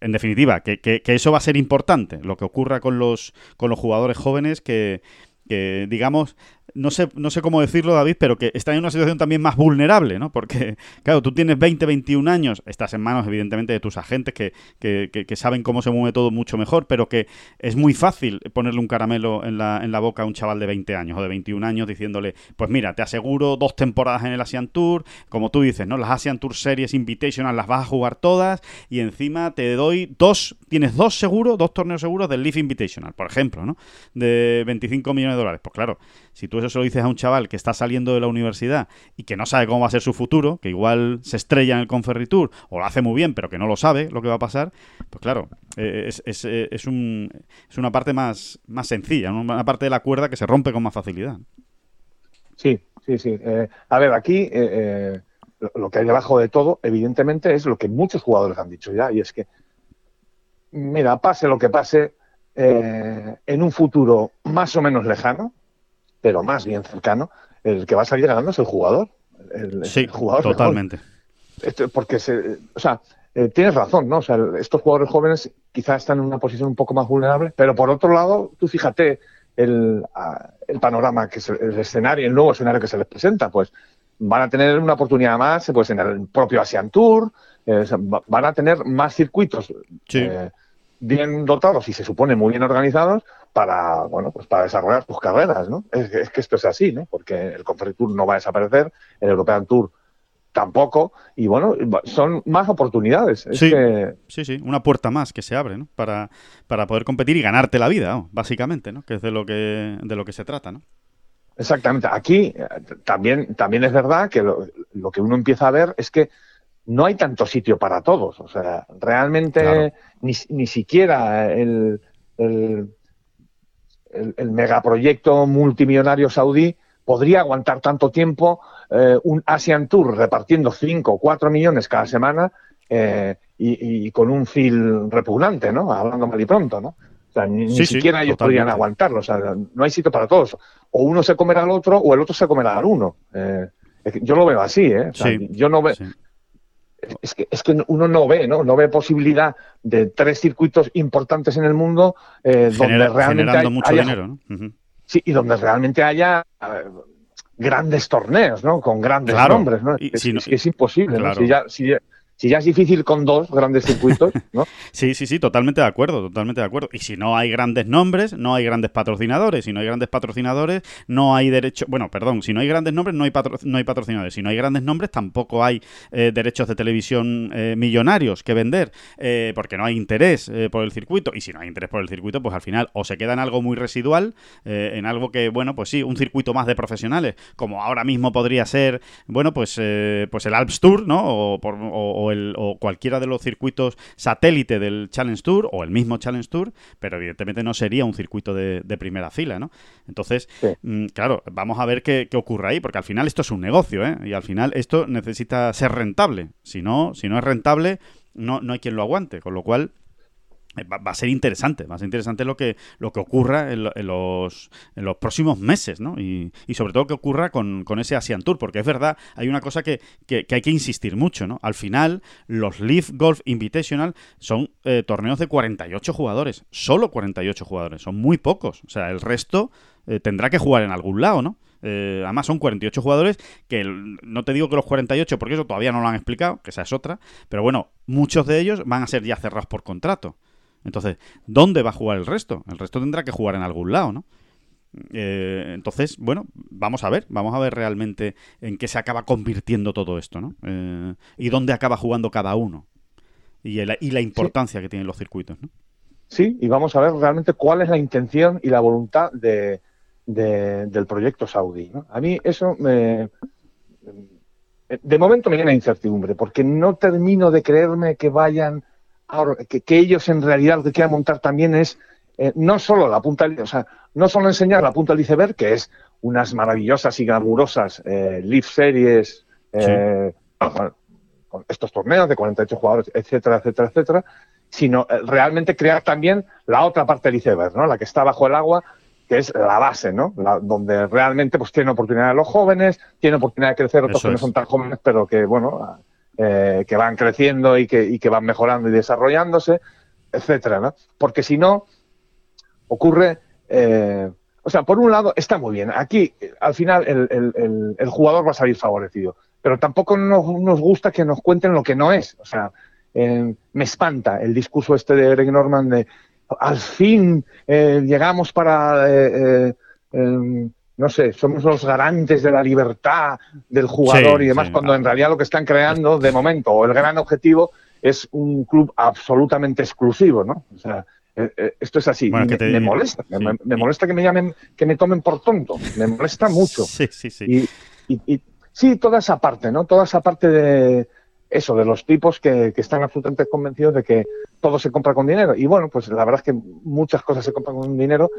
en definitiva, que, que, eso va a ser importante, lo que ocurra con los, con los jugadores jóvenes que, que digamos, no sé, no sé cómo decirlo, David, pero que está en una situación también más vulnerable, ¿no? Porque, <laughs> claro, tú tienes 20, 21 años, estás en manos, evidentemente, de tus agentes que, que, que, saben cómo se mueve todo mucho mejor, pero que es muy fácil ponerle un caramelo en la, en la boca a un chaval de 20 años o de 21 años diciéndole, pues mira, te aseguro dos temporadas en el Asian Tour, como tú dices, ¿no? Las Asian Tour Series Invitational las vas a jugar todas y encima te doy dos, tienes dos seguros, dos torneos seguros del Leaf Invitational, por ejemplo, ¿no? De 25 millones de dólares. Pues claro, si tú eso se lo dices a un chaval que está saliendo de la universidad y que no sabe cómo va a ser su futuro, que igual se estrella en el Conferritur o lo hace muy bien, pero que no lo sabe lo que va a pasar, pues claro, eh, es, es, eh, es, un, es una parte más, más sencilla, una parte de la cuerda que se rompe con más facilidad. Sí, sí, sí. Eh, a ver, aquí lo que hay debajo de todo, evidentemente, es lo que muchos jugadores han dicho ya, y es que, mira, pase lo que pase, en un futuro más o menos lejano, pero más bien cercano, el que va a salir ganando es el jugador. El, sí, jugador totalmente. porque, se, o sea, eh, tienes razón, ¿no? O sea, estos jugadores jóvenes quizás están en una posición un poco más vulnerable, pero por otro lado, tú fíjate el, el panorama, que es el, escenario, el nuevo escenario que se les presenta, pues van a tener una oportunidad más pues en el propio Asian Tour, eh, van a tener más circuitos eh, bien dotados y se supone muy bien organizados para, bueno, pues para desarrollar tus carreras, ¿no? Es, que esto es así, ¿no? Porque el Conference Tour no va a desaparecer, el European Tour tampoco, y bueno, son más oportunidades. sí, sí, sí, una puerta más que se abre, ¿no? Para, para poder competir y ganarte la vida, básicamente, ¿no? Que es de lo que, de lo que se trata, ¿no? Exactamente. Aquí eh, también, también es verdad que lo, que uno empieza a ver es que no hay tanto sitio para todos. O sea, realmente ni, ni siquiera el, el, megaproyecto multimillonario saudí podría aguantar tanto tiempo eh, un Asian Tour repartiendo 5 o 4 millones cada semana eh, y, con un feel repugnante, ¿no? Hablando mal y pronto, ¿no? O sea, ni, siquiera ellos podrían aguantarlo. O sea, no hay sitio para todos. O uno se comerá al otro o el otro se comerá al uno. Eh, yo lo veo así, ¿eh? yo no veo es que, es que uno no ve, ¿no? No ve posibilidad de tres circuitos importantes en el mundo eh, donde realmente mucho dinero, ¿no? Sí, y donde realmente haya eh, grandes torneos, ¿no? Con grandes nombres, ¿no? es, que es imposible, ¿no? Si ya, si si ya es difícil con dos grandes circuitos, ¿no? sí, sí, sí, totalmente de acuerdo, totalmente de acuerdo. Y si no hay grandes nombres, no hay grandes patrocinadores. Si no hay grandes patrocinadores, no hay derecho. Bueno, perdón, si no hay grandes nombres, no hay, no hay patrocinadores. Si no hay grandes nombres, tampoco hay eh, derechos de televisión eh, millonarios que vender, eh, porque no hay interés por el circuito. Y si no hay interés por el circuito, pues al final o se queda en algo muy residual, en algo que, bueno, pues sí, un circuito más de profesionales, como ahora mismo podría ser, bueno, pues, pues el Alps Tour, ¿no? O, por, o, cualquiera de los circuitos satélite del Challenge Tour o el mismo Challenge Tour, pero evidentemente no sería un circuito de, primera fila, ¿no? Entonces, mm, claro, vamos a ver qué, qué, ocurre ahí, porque al final esto es un negocio, ¿eh? Y al final esto necesita ser rentable. Si no, si no es rentable, no, no hay quien lo aguante, con lo cual Va, a ser interesante, va a ser interesante lo que, lo que ocurra en, los, en los próximos meses, ¿no? Y, y sobre todo que ocurra con, con, ese Asian Tour, porque es verdad, hay una cosa que, que, hay que insistir mucho, ¿no? Al final, los Leaf Golf Invitational son eh, torneos de 48 jugadores, solo 48 jugadores, son muy pocos, o sea, el resto eh, tendrá que jugar en algún lado, ¿no? Eh, además son 48 jugadores que no te digo que los 48 porque eso todavía no lo han explicado, que esa es otra, pero bueno, muchos de ellos van a ser ya cerrados por contrato. Entonces, ¿dónde va a jugar el resto? El resto tendrá que jugar en algún lado, ¿no? Eh, entonces, bueno, vamos a ver, vamos a ver realmente en qué se acaba convirtiendo todo esto, ¿no? Eh, y dónde acaba jugando cada uno. Y, y la importancia que tienen los circuitos, ¿no? sí, y vamos a ver realmente cuál es la intención y la voluntad de, del proyecto saudí. A mí eso me, de momento me llena incertidumbre, porque no termino de creerme que vayan, que, que ellos en realidad lo que quieran montar también es eh, no solo la punta, o sea, no solo enseñar la punta del iceberg, que es unas maravillosas y glamurosas eh, live series, eh, con estos torneos de 48 jugadores, etcétera, etcétera, etcétera, sino eh, realmente crear también la otra parte del iceberg, ¿no? La que está bajo el agua, que es la base, ¿no? donde realmente pues tienen oportunidad los jóvenes, tienen oportunidad de crecer otros que no son tan jóvenes, pero que, bueno, que van creciendo y que, y que van mejorando y desarrollándose, etcétera, ¿no? Porque si no, ocurre, eh, o sea, por un lado está muy bien. Aquí, al final, el, jugador va a salir favorecido, pero tampoco nos, gusta que nos cuenten lo que no es. O sea, eh, me espanta el discurso este de Eric Norman de al fin eh, llegamos para no sé, somos los garantes de la libertad del jugador y demás, cuando en realidad lo que están creando de momento, o el gran objetivo, es un club absolutamente exclusivo, ¿no? O sea, eh, eh, esto es así. me, molesta. Me, molesta que me llamen, que me tomen por tonto. Me molesta mucho. <laughs> Sí, sí, sí. Y, sí, toda esa parte, ¿no? Toda esa parte de eso, de los tipos que, que, están absolutamente convencidos de que todo se compra con dinero. Y bueno, pues la verdad es que muchas cosas se compran con dinero,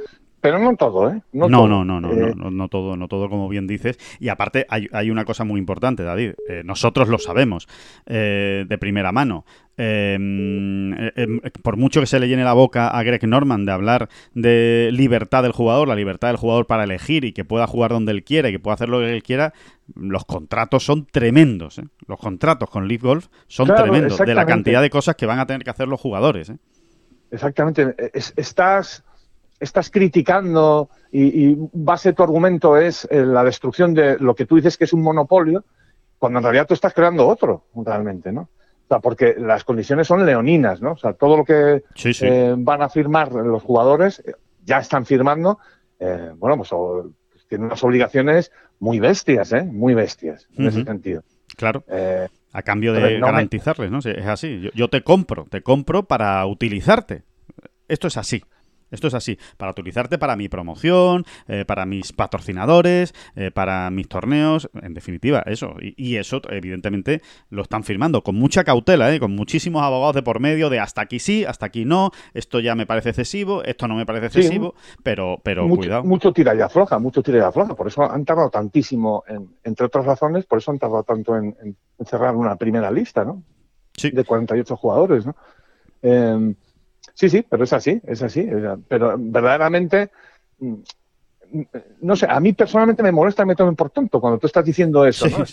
pero no todo, ¿eh? No, no, no, no, no, eh, no, no, todo, no todo como bien dices. Y aparte hay, hay una cosa muy importante, David. nosotros lo sabemos de primera mano. Eh, por mucho que se le llene la boca a Greg Norman de hablar de libertad del jugador, la libertad del jugador para elegir y que pueda jugar donde él quiera y que pueda hacer lo que él quiera, los contratos son tremendos. ¿eh? Los contratos con Leaf Golf son tremendos de la cantidad de cosas que van a tener que hacer los jugadores. ¿Eh? Exactamente. estás, estás criticando y, y, base tu argumento es la destrucción de lo que tú dices que es un monopolio, cuando en realidad tú estás creando otro, realmente, ¿no? O sea, porque las condiciones son leoninas, ¿no? O sea, todo lo que eh, van a firmar los jugadores eh, ya están firmando, eh, bueno, pues, pues, tienen unas obligaciones muy bestias, ¿eh? Muy bestias, en ese sentido. Claro. A cambio de garantizarles, ¿no? Es así. yo te compro, te compro para utilizarte. Esto es así. Esto es así, para utilizarte para mi promoción, eh, para mis patrocinadores, eh, para mis torneos, en definitiva, eso. Y, eso, evidentemente, lo están firmando con mucha cautela, ¿eh? con muchísimos abogados de por medio de hasta aquí sí, hasta aquí no, esto ya me parece excesivo, esto no me parece excesivo, pero, pero mucho, cuidado. Mucho tira y afloja, mucho tira y afloja. Por eso han tardado tantísimo, entre otras razones, por eso han tardado tanto en, cerrar una primera lista, ¿no? Sí. De 48 jugadores, ¿no? Eh, Sí, sí, pero es así, es así. Pero verdaderamente, mm, no sé, a mí personalmente me molesta que me tomen por tonto cuando tú estás diciendo eso, ¿no?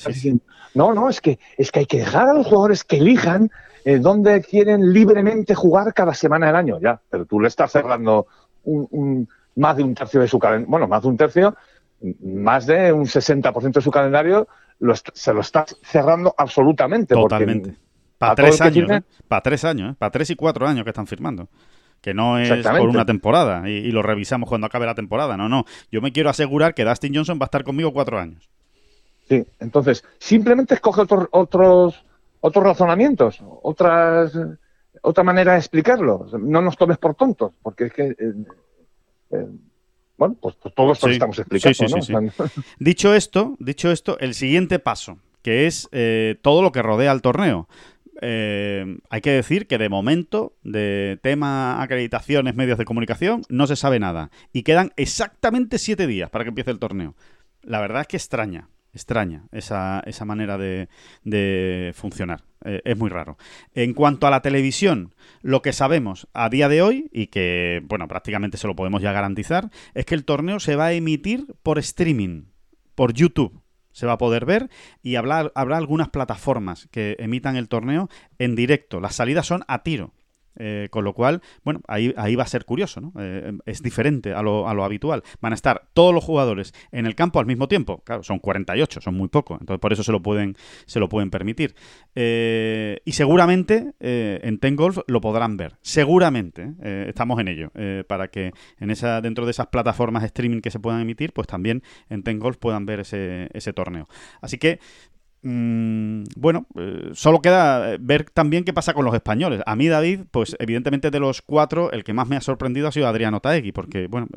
no, no, es que, es que hay que dejar a los jugadores que elijan eh, dónde quieren libremente jugar cada semana del año, ya, pero tú le estás cerrando un, más de un tercio de su calendario, bueno, más de un tercio, más de un 60% de su calendario se lo estás cerrando absolutamente. Totalmente. Para tres años, ¿eh? Para tres años, ¿eh? Para tres y cuatro años que están firmando. Que no es por una temporada y, lo revisamos cuando acabe la temporada. No, no. Yo me quiero asegurar que Dustin Johnson va a estar conmigo cuatro años. Sí, entonces, simplemente escoge otros, otros, otros razonamientos, otras, otra manera de explicarlo. No nos tomes por tontos, porque es que. Eh, eh, bueno, pues, pues todo esto estamos explicando. ¿no? dicho esto, dicho esto, el siguiente paso, que es todo lo que rodea al torneo. Eh, hay que decir que de momento, de tema acreditaciones, medios de comunicación, no se sabe nada. Y quedan exactamente siete días para que empiece el torneo. La verdad es que extraña, extraña esa, esa manera de, funcionar. Eh, es muy raro. En cuanto a la televisión, lo que sabemos a día de hoy, y que, bueno, prácticamente se lo podemos ya garantizar, es que el torneo se va a emitir por streaming, por YouTube se va a poder ver y habrá, habrá algunas plataformas que emitan el torneo en directo. Las salidas son a tiro. Eh, con lo cual, bueno, ahí, ahí va a ser curioso, ¿no? Eh, es diferente a lo, a lo, habitual. Van a estar todos los jugadores en el campo al mismo tiempo. Claro, son 48, son muy pocos. Entonces, por eso se lo pueden, se lo pueden permitir. Eh, y seguramente en Ten Golf lo podrán ver. Seguramente. estamos en ello. para que en esa, dentro de esas plataformas de streaming que se puedan emitir, pues también en Ten Golf puedan ver ese, ese torneo. Así que bueno, eh, solo queda eh, ver también qué pasa con los españoles. A mí, David, pues evidentemente de los cuatro, el que más me ha sorprendido ha sido Adriano Taegui, porque, bueno,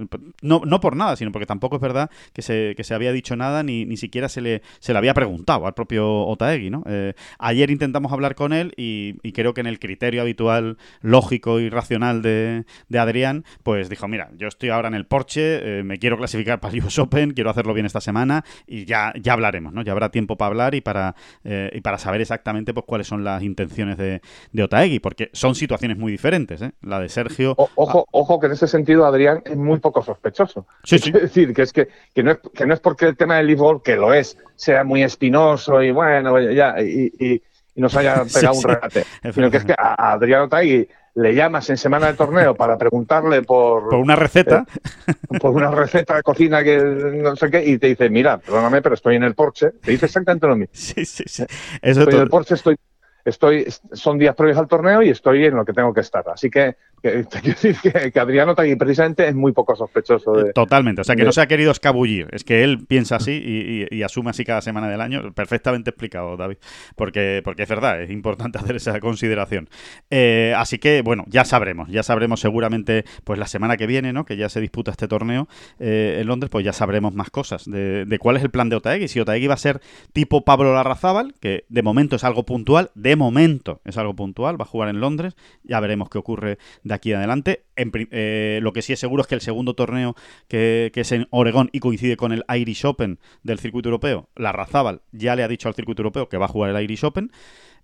no, no por nada, sino porque tampoco es verdad que se, que se había dicho nada, ni, ni siquiera se le, se le había preguntado al propio Otaegui, ¿no? Eh, ayer intentamos hablar con él y, creo que en el criterio habitual, lógico y racional de, de Adrián, pues dijo, mira, yo estoy ahora en el Porsche, me quiero clasificar para el <laughs> US Open, quiero hacerlo bien esta semana y ya, ya hablaremos, ¿no? Ya habrá tiempo para hablar y para eh, y para saber exactamente pues cuáles son las intenciones de, de Otaegui, porque son situaciones muy diferentes. ¿eh? La de Sergio. ojo, ojo que en ese sentido Adrián es muy poco sospechoso. Sí, Es decir, que es que, que, no es, que no es porque el tema del Leaf que lo es, sea muy espinoso y bueno, ya, y, y, nos haya <laughs> pegado un regate, sino que es que a Adrián Otaegui le llamas en semana de torneo para preguntarle por... Por una receta. Eh, por una receta de cocina que no sé qué, y te dice, mira, perdóname, pero estoy en el Porsche. Te dice exactamente lo mismo. Sí, sí, sí. estoy en el Porsche, estoy, estoy, son días previos al torneo y estoy en lo que tengo que estar. Así que <laughs> que, Adriano Tagui precisamente es muy poco sospechoso de... Totalmente, o sea que no se ha querido escabullir, es que él piensa así y, asume así cada semana del año, perfectamente explicado, David, porque, porque es verdad, es importante <laughs> hacer esa consideración. Eh, así que, bueno, ya sabremos, ya sabremos seguramente, pues la semana que viene, ¿no? que ya se disputa este torneo eh, en Londres, pues ya sabremos más cosas de, de, cuál es el plan de Otaegui, si Otaegui va a ser tipo Pablo Larrazábal, que de momento es algo puntual, de momento es algo puntual, va a jugar en Londres, ya veremos qué ocurre de aquí adelante. Eh, lo que sí es seguro es que el segundo torneo que, es en Oregón y coincide con el Irish Open del circuito europeo, la Razábal ya le ha dicho al circuito europeo que va a jugar el Irish Open.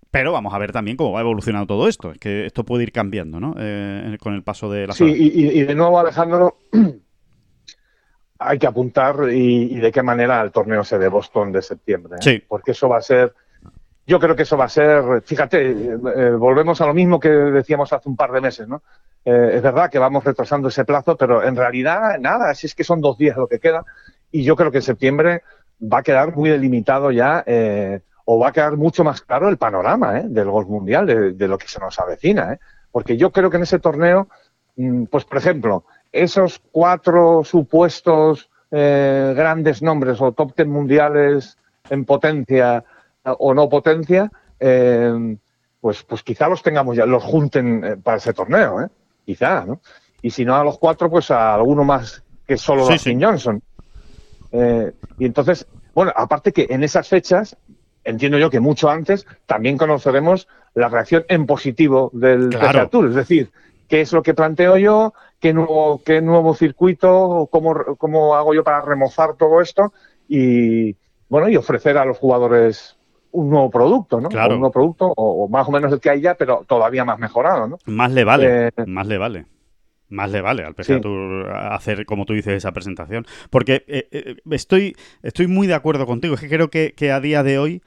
Pero vamos a ver también cómo va evolucionando todo esto. Es que esto puede ir cambiando, ¿no? Eh, con el paso de la Sí, y, de nuevo, Alejandro, <clears throat> hay que apuntar y, de qué manera el torneo se de Boston de septiembre. ¿eh? Sí. Porque eso va a ser yo creo que eso va a ser, fíjate, eh, volvemos a lo mismo que decíamos hace un par de meses, ¿no? Eh, es verdad que vamos retrasando ese plazo, pero en realidad nada, si es que son dos días lo que queda, y yo creo que en septiembre va a quedar muy delimitado ya, eh, o va a quedar mucho más claro el panorama del golf mundial, de, lo que se nos avecina, porque yo creo que en ese torneo, mm, pues por ejemplo, esos cuatro supuestos grandes nombres o top ten mundiales en potencia, o no potencia, eh, pues, pues quizá los tengamos ya, los junten eh, para ese torneo, ¿eh? quizá, ¿no? Y si no a los cuatro, pues a alguno más que solo sí, Johnson. y entonces, bueno, aparte que en esas fechas, entiendo yo que mucho antes, también conoceremos la reacción en positivo del claro. Tour, es decir, qué es lo que planteo yo, qué nuevo, qué nuevo circuito, cómo, cómo hago yo para remozar todo esto y, bueno, y ofrecer a los jugadores un nuevo producto, ¿no? Claro. un nuevo producto, o, más o menos el que hay ya, pero todavía más mejorado, ¿no? Más le vale, eh, más le vale. Más le vale al PGA Tour hacer, como tú dices, esa presentación. Porque eh, eh, estoy, estoy muy de acuerdo contigo. Es que creo que, que a día de hoy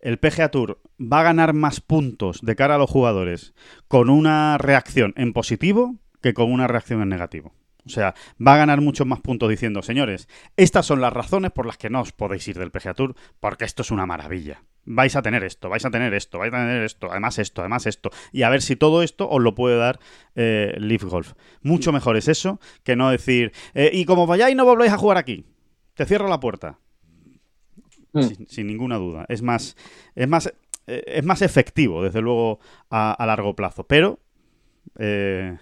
el PGA Tour va a ganar más puntos de cara a los jugadores con una reacción en positivo que con una reacción en negativo. O sea, va a ganar muchos más puntos diciendo, señores, estas son las razones por las que no os podéis ir del PGA Tour, porque esto es una maravilla. Vais a tener esto, vais a tener esto, vais a tener esto, además esto, además esto. Y a ver si todo esto os lo puede dar eh, Leaf Golf. Mucho mejor es eso que no decir, eh, y como vayáis no volvéis a jugar aquí. Te cierro la puerta. Mm. Sin, ninguna duda. Es más, es más, eh, es más efectivo, desde luego, a, a largo plazo. Pero... Eh,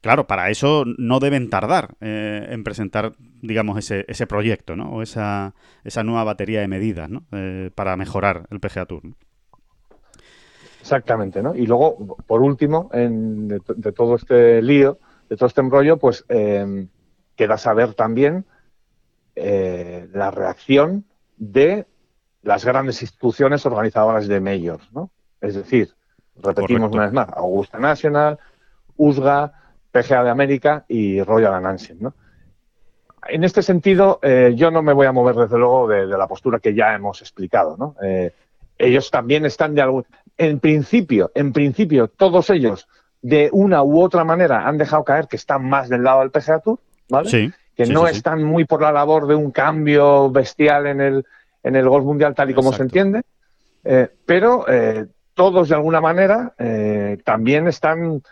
claro, para eso no deben tardar eh, en presentar, digamos, ese, ese proyecto, ¿no? O esa, esa nueva batería de medidas, ¿no? Eh, para mejorar el PGA Tour. Exactamente, ¿no? Y luego, por último, en, de, todo este lío, de todo este embrollo, pues eh, queda saber también la reacción de las grandes instituciones organizadoras de majors, ¿no? Es decir, repetimos una vez más, Augusta National, USGA, PGA de América y Royal Anansian, ¿no? En este sentido, eh, yo no me voy a mover desde luego de, la postura que ya hemos explicado, ¿no? Eh, ellos también están de algún, en principio, en principio, todos ellos de una u otra manera han dejado caer que están más del lado del PGA Tour, ¿vale? Sí, que no están muy por la labor de un cambio bestial en el, en el golf mundial tal y como se entiende, eh, pero todos de alguna manera también están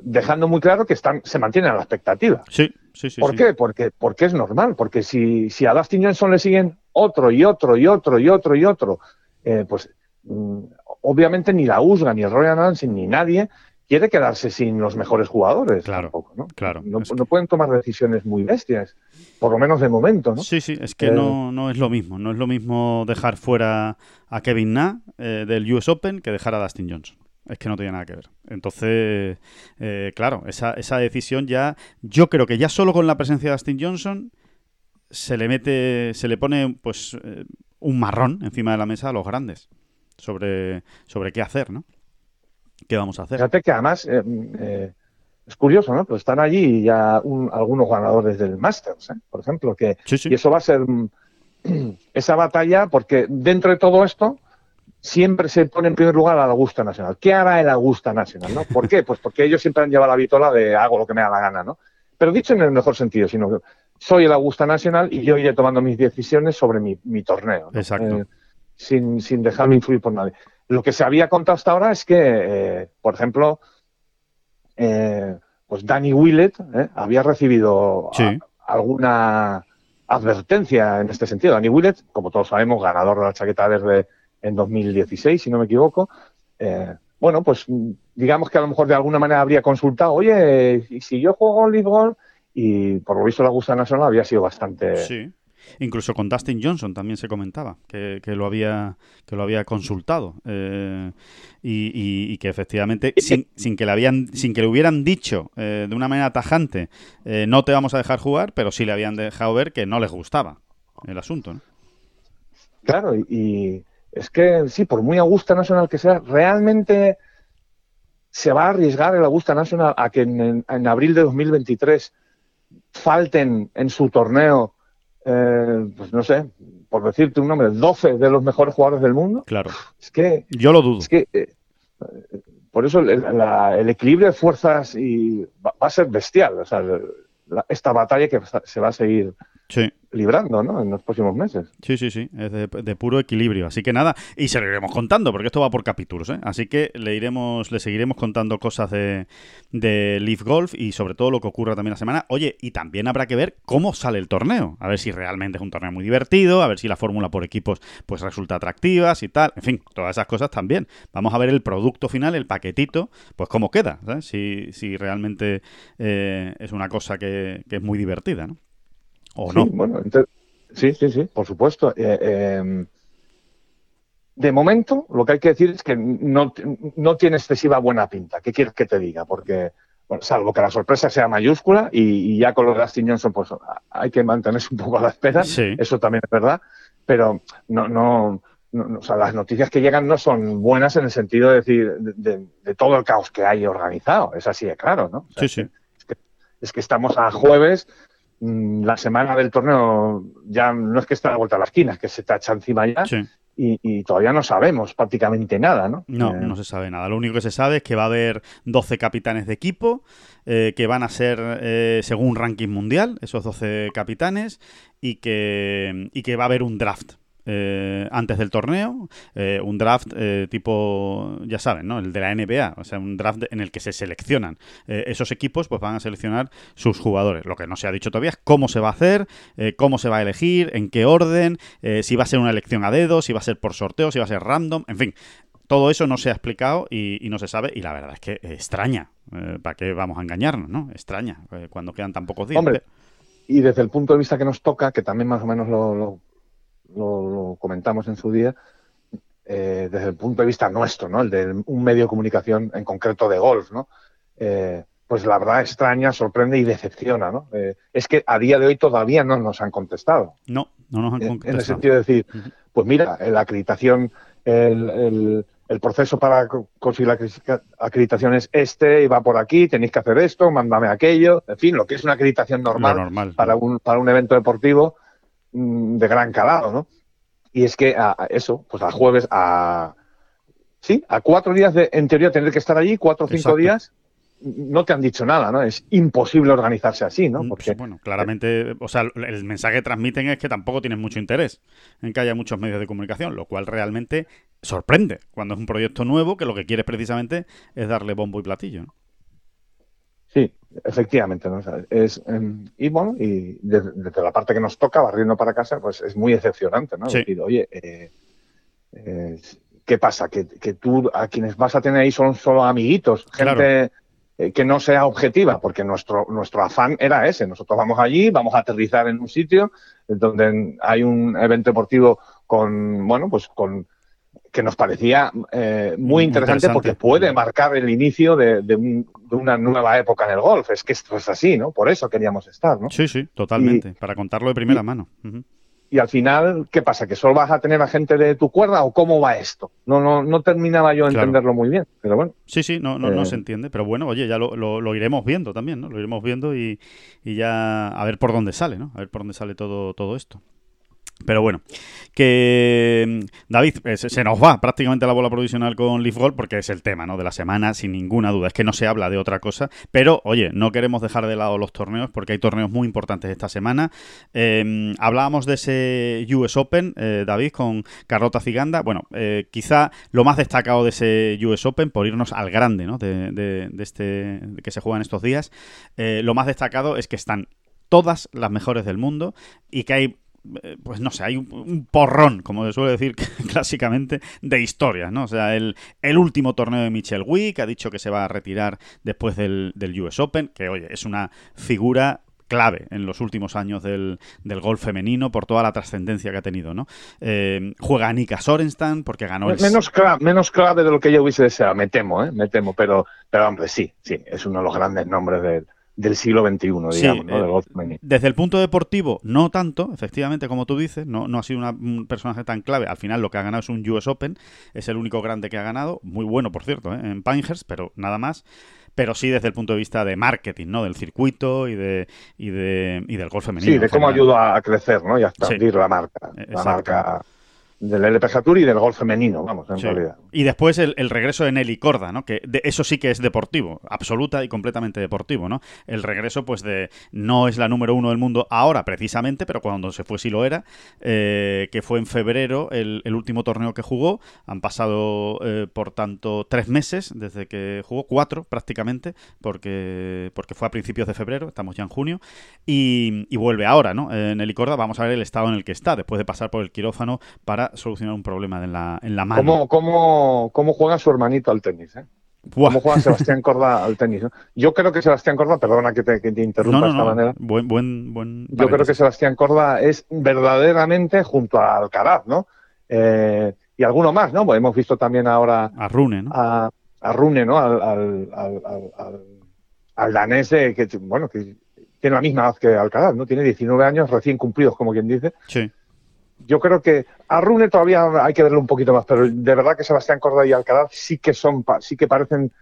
dejando muy claro que están, se mantienen a la expectativa. Sí, sí, sí. ¿Por qué? Porque, porque es normal, porque si, si a Dustin Johnson le siguen otro y otro y otro y otro y otro eh, pues mm, obviamente ni la USGA, ni el Royal Dancing, ni nadie quiere quedarse sin los mejores jugadores. Claro, tampoco, ¿no? claro. No, que- no pueden tomar decisiones muy bestias, por lo menos de momento, ¿no? Sí, sí, es que Eh, no, no es lo mismo. No es lo mismo dejar fuera a Kevin Na eh, del US Open que dejar a Dustin Johnson. Es que no tiene nada que ver. Entonces, eh, claro, esa, esa decisión ya. Yo creo que ya solo con la presencia de Dustin Johnson se le mete, se le pone pues eh, un marrón encima de la mesa a los grandes sobre, sobre qué hacer, ¿no? ¿Qué vamos a hacer? Fíjate que además eh, eh, es curioso, ¿no? Pues están allí ya un- algunos ganadores del Masters, ¿eh? por ejemplo, que Sí, sí. y eso va a ser mm, <clears throat> esa batalla porque dentro de todo esto siempre se pone en primer lugar al Augusta Nacional. ¿Qué hará el Augusta Nacional? ¿no? ¿Por qué? Pues porque ellos siempre han llevado la vitola de hago lo que me da la gana, ¿no? Pero dicho en el mejor sentido, sino que soy el Augusta Nacional y yo iré tomando mis decisiones sobre mi, mi torneo. ¿no? Exacto. Eh, sin, sin dejarme influir por nadie. Lo que se había contado hasta ahora es que, eh, por ejemplo, eh, pues Danny Willett eh, había recibido a- alguna advertencia en este sentido. Danny Willett, como todos sabemos, ganador de la chaqueta verde en 2016, si no me equivoco. Eh, bueno, pues digamos que a lo mejor de alguna manera habría consultado, oye, ¿y si yo juego Live Golf? Y por lo visto la Augusta Nacional había sido bastante... Sí. Incluso con Dustin Johnson también se comentaba que, que lo había que lo había consultado eh, y, y- y que efectivamente sin, sin que le habían sin que le hubieran dicho eh, de una manera tajante eh, no te vamos a dejar jugar, pero sí le habían dejado ver que no les gustaba el asunto. ¿no? Claro, y es que sí, por muy Augusta Nacional que sea, realmente se va a arriesgar el Augusta Nacional a que en, abril de 2023 falten en su torneo, eh, pues no sé, por decirte un nombre, 12 de los mejores jugadores del mundo. Claro, Es que, yo lo dudo. es que eh, eh, por eso el, la- el equilibrio de fuerzas y va, va a ser bestial. O sea, la- esta batalla que se va a seguir Sí. librando ¿no? en los próximos meses. Sí, sí, sí, es de, de puro equilibrio. Así que nada, y se lo iremos contando, porque esto va por capítulos, ¿eh? Así que le iremos, le seguiremos contando cosas de, de Leaf Golf y sobre todo lo que ocurra también la semana. Oye, y también habrá que ver cómo sale el torneo, a ver si realmente es un torneo muy divertido, a ver si la fórmula por equipos pues resulta atractiva, si tal, en fin, todas esas cosas también. Vamos a ver el producto final, el paquetito, pues cómo queda, ¿sabes? Si, si realmente eh, es una cosa que, que es muy divertida, ¿no? O no. Sí, bueno, sí, sí, sí, por supuesto. Eh, eh, de momento, lo que hay que decir es que no, no tiene excesiva buena pinta. ¿Qué quieres que te diga? Porque, bueno, salvo que la sorpresa sea mayúscula y, y ya con lo de Dustin Johnson, pues hay que mantenerse un poco a la espera. Sí. Eso también es verdad. Pero no, no, no- o sea, las noticias que llegan no son buenas en el sentido de decir de, de- de todo el caos que hay organizado. Es así de claro, ¿no? O sea, Sí, sí. es que, es que estamos a jueves, la semana del torneo ya no es que está a la vuelta a la esquina, es que se tacha encima ya Sí. y, y todavía no sabemos prácticamente nada, ¿no? No, Eh, no se sabe nada. Lo único que se sabe es que va a haber 12 capitanes de equipo, eh, que van a ser eh, según ranking mundial, esos 12 capitanes, y que, y que va a haber un draft. Eh, antes del torneo, eh, un draft eh, tipo, ya saben, ¿no? El de la NBA, o sea, un draft en el que se seleccionan esos equipos, pues van a seleccionar sus jugadores. Lo que no se ha dicho todavía es cómo se va a hacer, cómo se va a elegir, en qué orden, si va a ser una elección a dedo, si va a ser por sorteo, si va a ser random, en fin, todo eso no se ha explicado y, no se sabe. Y la verdad es que extraña. ¿Para qué vamos a engañarnos, no? Extraña. cuando quedan tan pocos días. Y desde el punto de vista que nos toca, que también más o menos lo- lo- lo comentamos en su día, eh, desde el punto de vista nuestro, ¿no? El de un medio de comunicación en concreto de golf, ¿no? Eh, pues la verdad extraña, sorprende y decepciona, ¿no? Eh, es que a día de hoy todavía no nos han contestado. No, no nos han En, en el contestado. sentido de decir, pues mira, la acreditación, el, el- el proceso para co- conseguir la acreditación es este, y va por aquí, tenéis que hacer esto, mándame aquello, en fin, lo que es una acreditación normal normal. para un, para un evento deportivo de gran calado, ¿no? Y es que a, a eso, pues a jueves, a sí, a cuatro días de, en teoría, tener que estar allí, cuatro o cinco Exacto. días, no te han dicho nada, ¿no? Es imposible organizarse así, ¿no? Mm, Porque Bueno, claramente, o sea, el mensaje que transmiten es que tampoco tienen mucho interés en que haya muchos medios de comunicación, lo cual realmente sorprende cuando es un proyecto nuevo que lo que quieres precisamente es darle bombo y platillo. ¿no? Sí, efectivamente, ¿no? O sea, es, em, y bueno, y desde, desde la parte que nos toca, barriendo para casa, pues es muy decepcionante, ¿no? Sí. Decir, oye, eh, Eh, ¿Qué pasa? Que, que, tú a quienes vas a tener ahí son solo amiguitos, gente eh, que no sea objetiva, porque nuestro, nuestro afán era ese. Nosotros vamos allí, vamos a aterrizar en un sitio donde hay un evento deportivo con, bueno, pues con que nos parecía eh, muy, interesante, porque puede marcar el inicio de, una nueva época en el golf. Es que esto es así, ¿no? Por eso queríamos estar, ¿no? Sí, sí, totalmente, para contarlo de primera mano. Y al final, ¿qué pasa? ¿Que solo vas a tener a gente de tu cuerda o cómo va esto? No, no, no terminaba yo de entenderlo muy bien, pero bueno. Sí, sí, no, no, no eh, se entiende, pero bueno, oye, ya lo, lo, iremos viendo también, ¿no? Lo iremos viendo y, y, ya a ver por dónde sale, ¿no? A ver por dónde sale todo, todo esto. Pero bueno, que mm, David, eh, se nos va prácticamente la bola provisional con Leaf Gold porque es el tema ¿no? de la semana, sin ninguna duda. Es que no se habla de otra cosa. Pero, oye, no queremos dejar de lado los torneos porque hay torneos muy importantes esta semana. Em, hablábamos de ese US Open, eh, David, con Carlota Ciganda. Bueno, eh, quizá lo más destacado de ese US Open, por irnos al grande ¿no? de, de, de este que se juega en estos días, lo más destacado es que están todas las mejores del mundo y que hay pues no sé, hay un, porrón, como se suele decir <laughs> clásicamente, de historias, ¿no? O sea, el, el último torneo de Michel Wick ha dicho que se va a retirar después del, del US Open, que oye, es una figura clave en los últimos años del, del golf femenino por toda la trascendencia que ha tenido, ¿no? Eh, juega Annika Sorenstam porque ganó el... Menos, clave, menos clave de lo que yo hubiese deseado, me temo, ¿eh? Me temo, pero, pero hombre, sí, sí, es uno de los grandes nombres del, del siglo XXI, digamos, ¿no? Eh, desde el punto deportivo, no tanto, efectivamente, como tú dices, no, no ha sido un personaje tan clave. Al final lo que ha ganado es un US Open, es el único grande que ha ganado, muy bueno, por cierto, ¿eh? en Pinehurst, pero nada más. Pero sí desde el punto de vista de marketing, ¿no? Del circuito y de y de y del golf femenino. Sí, de cómo ayuda a crecer, ¿no? Y a expandir la marca. La marca del LPGA Tour y del golf femenino, vamos, en realidad. Y después el, regreso de Nelly Corda, ¿no? Que eso sí que es deportivo, absoluta y completamente deportivo, ¿no? El regreso, pues, de no es la número uno del mundo ahora, precisamente, pero cuando se fue sí lo era, eh, que fue en febrero el, último torneo que jugó. Han pasado, eh, por tanto, tres meses desde que jugó, cuatro prácticamente, porque, porque fue a principios de febrero, estamos ya en junio, y, vuelve ahora, ¿no? Nelly Corda, vamos a ver el estado en el que está, después de pasar por el quirófano para solucionar un problema en la, en la mano. ¿Cómo, cómo, cómo juega su hermanito al tenis? Eh? ¿Cómo juega Sebastián Corda al tenis? Yo creo que Sebastián Corda, perdona que te, que te interrumpa de esta manera. Buen, buen, buen Yo creo que Sebastián Corda es verdaderamente junto a Alcaraz, ¿no? Eh, y alguno más, ¿no? Pues hemos visto también ahora a Rune, ¿no? A, Rune, ¿no? Al, al, al, al danés que, bueno, que tiene la misma edad que Alcaraz, ¿no? Tiene 19 años recién cumplidos, como quien dice. Sí yo creo que a Rune todavía hay que verlo un poquito más, pero de verdad que Sebastián Corda y Alcaraz sí que son, sí que parecen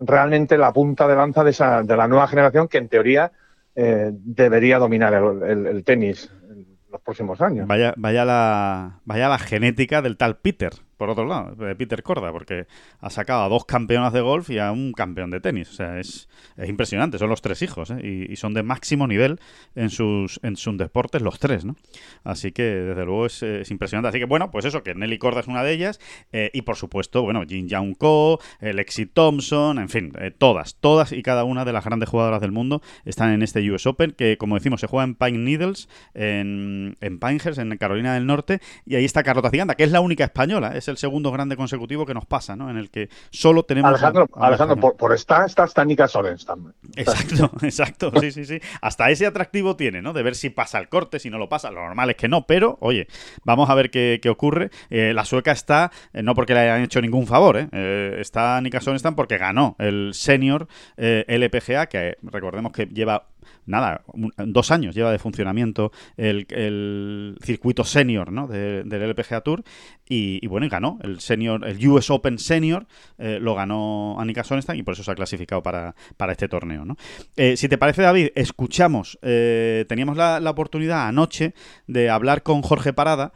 realmente la punta de lanza de, esa, de la nueva generación que en teoría eh, debería dominar el, tenis en los próximos años. Vaya, vaya la, vaya la genética del tal Peter por otro lado, Peter Corda, porque ha sacado a dos campeonas de golf y a un campeón de tenis. O sea, es, es impresionante. Son los tres hijos ¿eh? y, son de máximo nivel en sus, en sus deportes los tres, ¿no? Así que, desde luego, es, impresionante. Así que, bueno, pues eso, que Nelly Corda es una de ellas eh, y, por supuesto, bueno, Jin Young Ko, Lexi Thompson, en fin, eh, todas, todas y cada una de las grandes jugadoras del mundo están en este US Open, que, como decimos, se juega en Pine Needles, en, en Pinehurst, en Carolina del Norte, y ahí está Carlota Ciganda, que es la única española, es el segundo grande consecutivo que nos pasa, ¿no? En el que solo tenemos. Alejandro, Alejandro por, por, esta está hasta Nika Sorenstam. Exacto, <laughs> exacto, sí, sí, sí. Hasta ese atractivo tiene, ¿no? De ver si pasa el corte, si no lo pasa. Lo normal es que no, pero, oye, vamos a ver qué, qué ocurre. Eh, la sueca está, eh, no porque le hayan hecho ningún favor, eh está Nika Sorenstam porque ganó el senior LPGA, que recordemos que lleva nada, dos años lleva de funcionamiento el, circuito senior ¿no? del LPGA Tour y, bueno, y ganó el senior, el US Open Senior, eh, lo ganó Annika Sonnenstein y por eso se ha clasificado para, para este torneo. ¿no? Eh, si te parece, David, escuchamos, eh, teníamos la, la oportunidad anoche de hablar con Jorge Parada,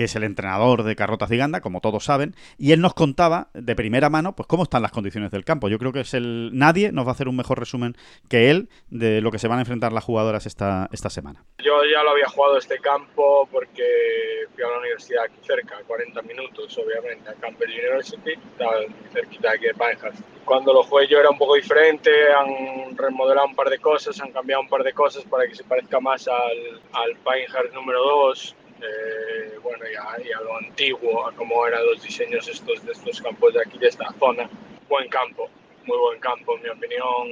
que es el entrenador de Carrota Ciganda, como todos saben, y él nos contaba de primera mano pues cómo están las condiciones del campo. Yo creo que es el nadie nos va a hacer un mejor resumen que él de lo que se van a enfrentar las jugadoras esta, esta semana. Yo ya lo había jugado este campo porque fui a la universidad aquí cerca, 40 minutos obviamente, a Campbell University, cerquita aquí de Pinehurst. Cuando lo jugué yo era un poco diferente, han remodelado un par de cosas, han cambiado un par de cosas para que se parezca más al, al Pinehurst número 2 eh, bueno, y a, lo antiguo, a cómo eran los diseños estos de estos campos de aquí, de esta zona. Buen campo, muy buen campo, en mi opinión,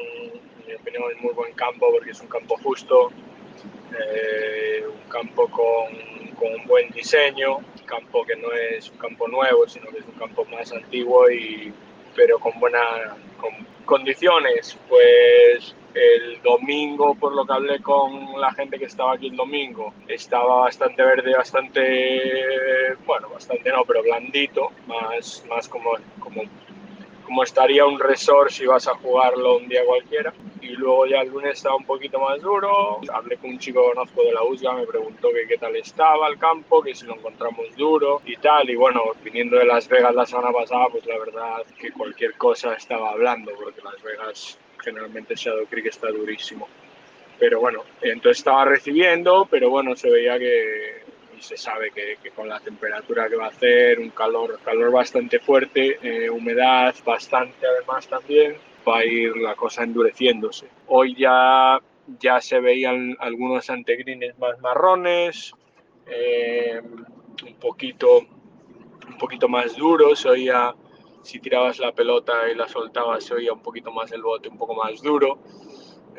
mi opinión es muy buen campo porque es un campo justo, eh, un campo con, con, un buen diseño, un campo que no es un campo nuevo, sino que es un campo más antiguo y pero con buenas condiciones. Pues el domingo, por lo que hablé con la gente que estaba aquí el domingo, estaba bastante verde, bastante, bueno, bastante no, pero blandito, más, más como, como como estaría un resort si vas a jugarlo un día cualquiera. Y luego ya el lunes estaba un poquito más duro. Hablé con un chico que conozco de la USGA, me preguntó que qué tal estaba el campo, que si lo encontramos duro y tal. Y bueno, viniendo de Las Vegas la semana pasada, pues la verdad que cualquier cosa estaba hablando, porque Las Vegas generalmente Shadow Creek está durísimo. Pero bueno, entonces estaba recibiendo, pero bueno, se veía que y se sabe que, con la temperatura que va a hacer, un calor, calor bastante fuerte, eh, humedad bastante además también, va a ir la cosa endureciéndose. Hoy ya, ya se veían algunos antegrines más marrones, eh, un, poquito, un poquito más duros, oía, si tirabas la pelota y la soltabas, se oía un poquito más el bote, un poco más duro.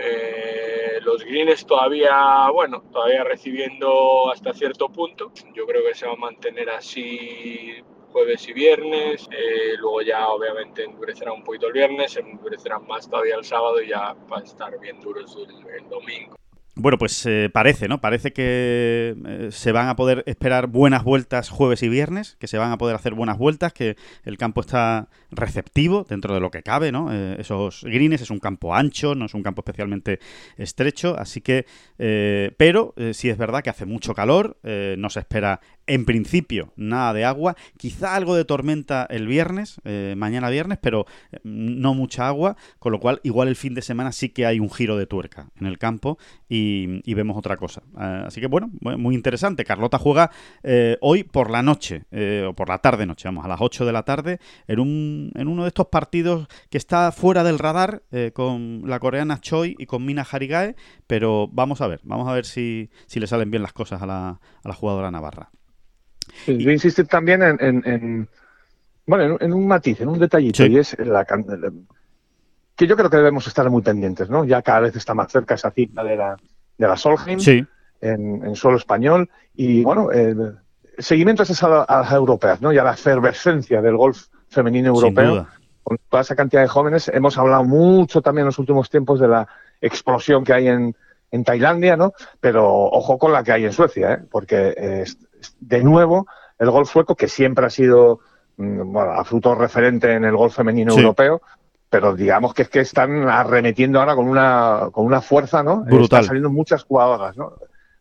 Eh, los greens todavía, bueno, todavía recibiendo hasta cierto punto. Yo creo que se va a mantener así jueves y viernes. Eh, luego ya obviamente endurecerá un poquito el viernes, endurecerá más todavía el sábado y ya va a estar bien duros el domingo. Bueno, pues eh, parece, ¿no? Parece que eh, se van a poder esperar buenas vueltas jueves y viernes, que se van a poder hacer buenas vueltas, que el campo está receptivo dentro de lo que cabe, ¿no? Eh, esos greens es un campo ancho, no es un campo especialmente estrecho, así que, pero sí es verdad que hace mucho calor, no se espera en principio, nada de agua. Quizá algo de tormenta el viernes, eh, mañana viernes, pero eh, no mucha agua, con lo cual igual el fin de semana sí que hay un giro de tuerca en el campo y, vemos otra cosa. Eh, así que bueno, muy interesante. Carlota juega hoy por la noche, o por la tarde-noche, vamos, a las 8 de la tarde, en, un, en uno de estos partidos que está fuera del radar con la coreana Choi y con Mina Harigae, pero vamos a ver, vamos a ver si, si le salen bien las cosas a la, a la jugadora navarra. Yo insisto también en, bueno, en, un matiz, en un detallito, y es la, que yo creo que debemos estar muy pendientes, ¿no? Ya cada vez está más cerca esa cita de la, de la Solheim en, suelo español y, bueno, el seguimiento es a, a, las europeas, ¿no? Y a la efervescencia del golf femenino europeo. Con toda esa cantidad de jóvenes, hemos hablado mucho también en los últimos tiempos de la explosión que hay en, en Tailandia, ¿no? Pero ojo con la que hay en Suecia, ¿eh? Porque eh, de nuevo, el golf sueco, que siempre ha sido mm, bueno, a fruto referente en el golf femenino europeo, pero digamos que es que están arremetiendo ahora con una, con una fuerza, ¿no? Brutal. Están saliendo muchas jugadoras, ¿no?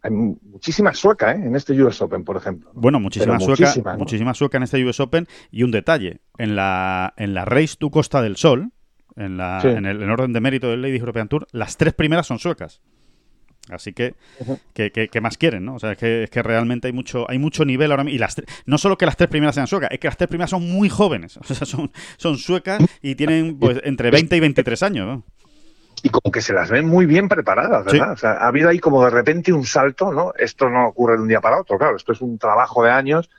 Hay muchísima sueca ¿eh? en este US Open, por ejemplo. Bueno, muchísima sueca, muchísima, sueca en este US Open. Y un detalle, en la, en la Race to Costa del Sol, en, la, en, el, en orden de mérito del Ladies European Tour, las tres primeras son suecas. Así que, ¿qué, más quieren? ¿no? O sea, es que, es que realmente hay mucho, hay mucho nivel ahora mismo. Y las no solo que las tres primeras sean suecas, es que las tres primeras son muy jóvenes. <laughs> O sea, son, son suecas y tienen pues entre 20 y 23 años. Y como que se las ven muy bien preparadas, ¿verdad? O sea, ha habido ahí como de repente un salto, ¿no? Esto no ocurre de un día para otro, claro. Esto es un trabajo de años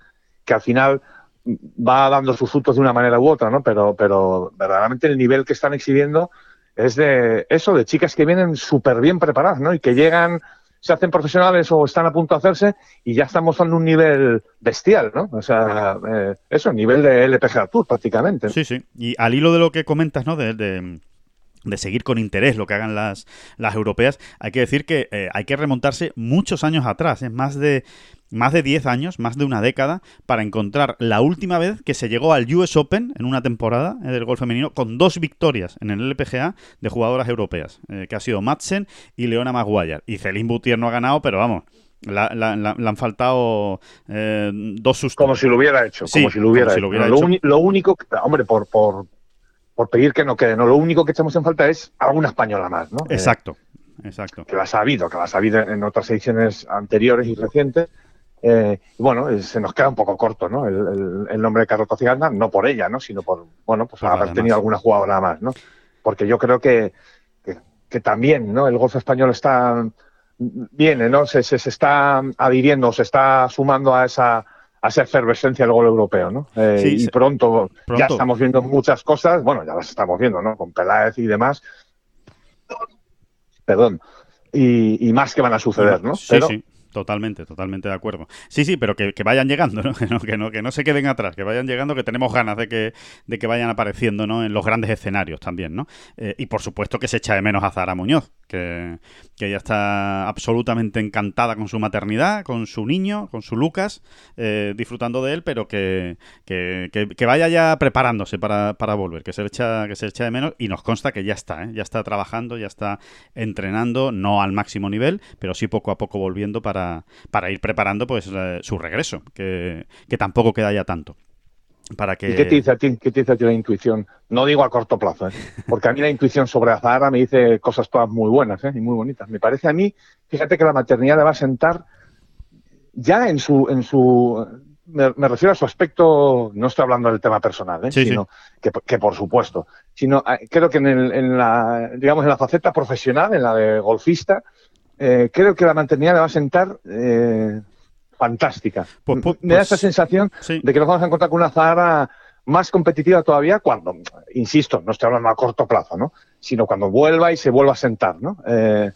que al final va dando sus frutos de una manera u otra, ¿no? Pero, pero verdaderamente el nivel que están exhibiendo es de eso, de chicas que vienen súper bien preparadas, ¿no? Y que llegan, se hacen profesionales o están a punto de hacerse y ya están mostrando un nivel bestial, ¿no? O sea, eh, eso, nivel de LPGA Tour prácticamente. Sí, sí. Y al hilo de lo que comentas, ¿no? de, de seguir con interés lo que hagan las, las europeas, hay que decir que eh, hay que remontarse muchos años atrás, es más de más de 10 años, más de una década, para encontrar la última vez que se llegó al US Open en una temporada eh, del golf femenino con dos victorias en el LPGA de jugadoras europeas, eh, que ha sido Madsen y Leona Maguire. Y Celine Boutier no ha ganado, pero vamos, le han faltado dos sustos. Como si lo hubiera hecho. como si lo hubiera, hecho. lo, único, hombre, por, por, por pedir que no quede. No, lo único que echamos en falta es alguna española más, ¿no? Exacto, exacto. Que la ha sabido, que la ha sabido en otras ediciones anteriores y recientes. Eh, bueno, eh, se nos queda un poco corto, ¿no? El, nombre de Carlota Ciganda, no por ella, ¿no? Sino por, bueno, pues haber tenido alguna jugadora más, ¿no? Porque yo creo que, que, también, ¿no? El golf español está, viene, ¿no? Se, se, se está adhiriendo, se está sumando a esa, a esa efervescencia del gol europeo, ¿no? Eh, Sí, y pronto, ya estamos viendo muchas cosas, bueno, ya las estamos viendo, ¿no? Con Peláez y demás. Perdón. Y, y más que van a suceder, ¿no? Sí, Pero sí. Totalmente, totalmente de acuerdo. Sí, sí, pero que, que vayan llegando, ¿no? <laughs> Que, ¿no? que no que no se queden atrás, que vayan llegando, que tenemos ganas de que, de que vayan apareciendo, ¿no? En los grandes escenarios también, ¿no? Eh, y por supuesto que se echa de menos a Zara Muñoz, que, que ella está absolutamente encantada con su maternidad, con su niño, con su Lucas, eh, disfrutando de él, pero que, que, que- vaya ya preparándose para, para volver, que se, echa, que se echa de menos y nos consta que ya está, ¿eh? ya está trabajando, ya está entrenando, no al máximo nivel, pero sí poco a poco volviendo para, para ir preparando pues eh, su regreso, que, que tampoco queda ya tanto. Para que... ¿Y qué te dice a ti? ¿Qué te dice a ti la intuición? No digo a corto plazo, ¿eh? porque a mí la intuición sobre Azahara me dice cosas todas muy buenas ¿eh? y muy bonitas. Me parece a mí, fíjate que la maternidad le va a sentar ya en su, en su, me, me refiero a su aspecto, no estoy hablando del tema personal, ¿eh? Sí, sí. sino Que, que por supuesto, sino eh, creo que en, el- en la, digamos, en la faceta profesional, en la de golfista, eh, creo que la maternidad le va a sentar eh, fantástica. Pues- pues- me da pues- esa sensación Sí. de que nos vamos a encontrar con una Zahara más competitiva todavía cuando, insisto, no estoy hablando a corto plazo, ¿no? Sino cuando vuelva y se vuelva a sentar, ¿no? Eh,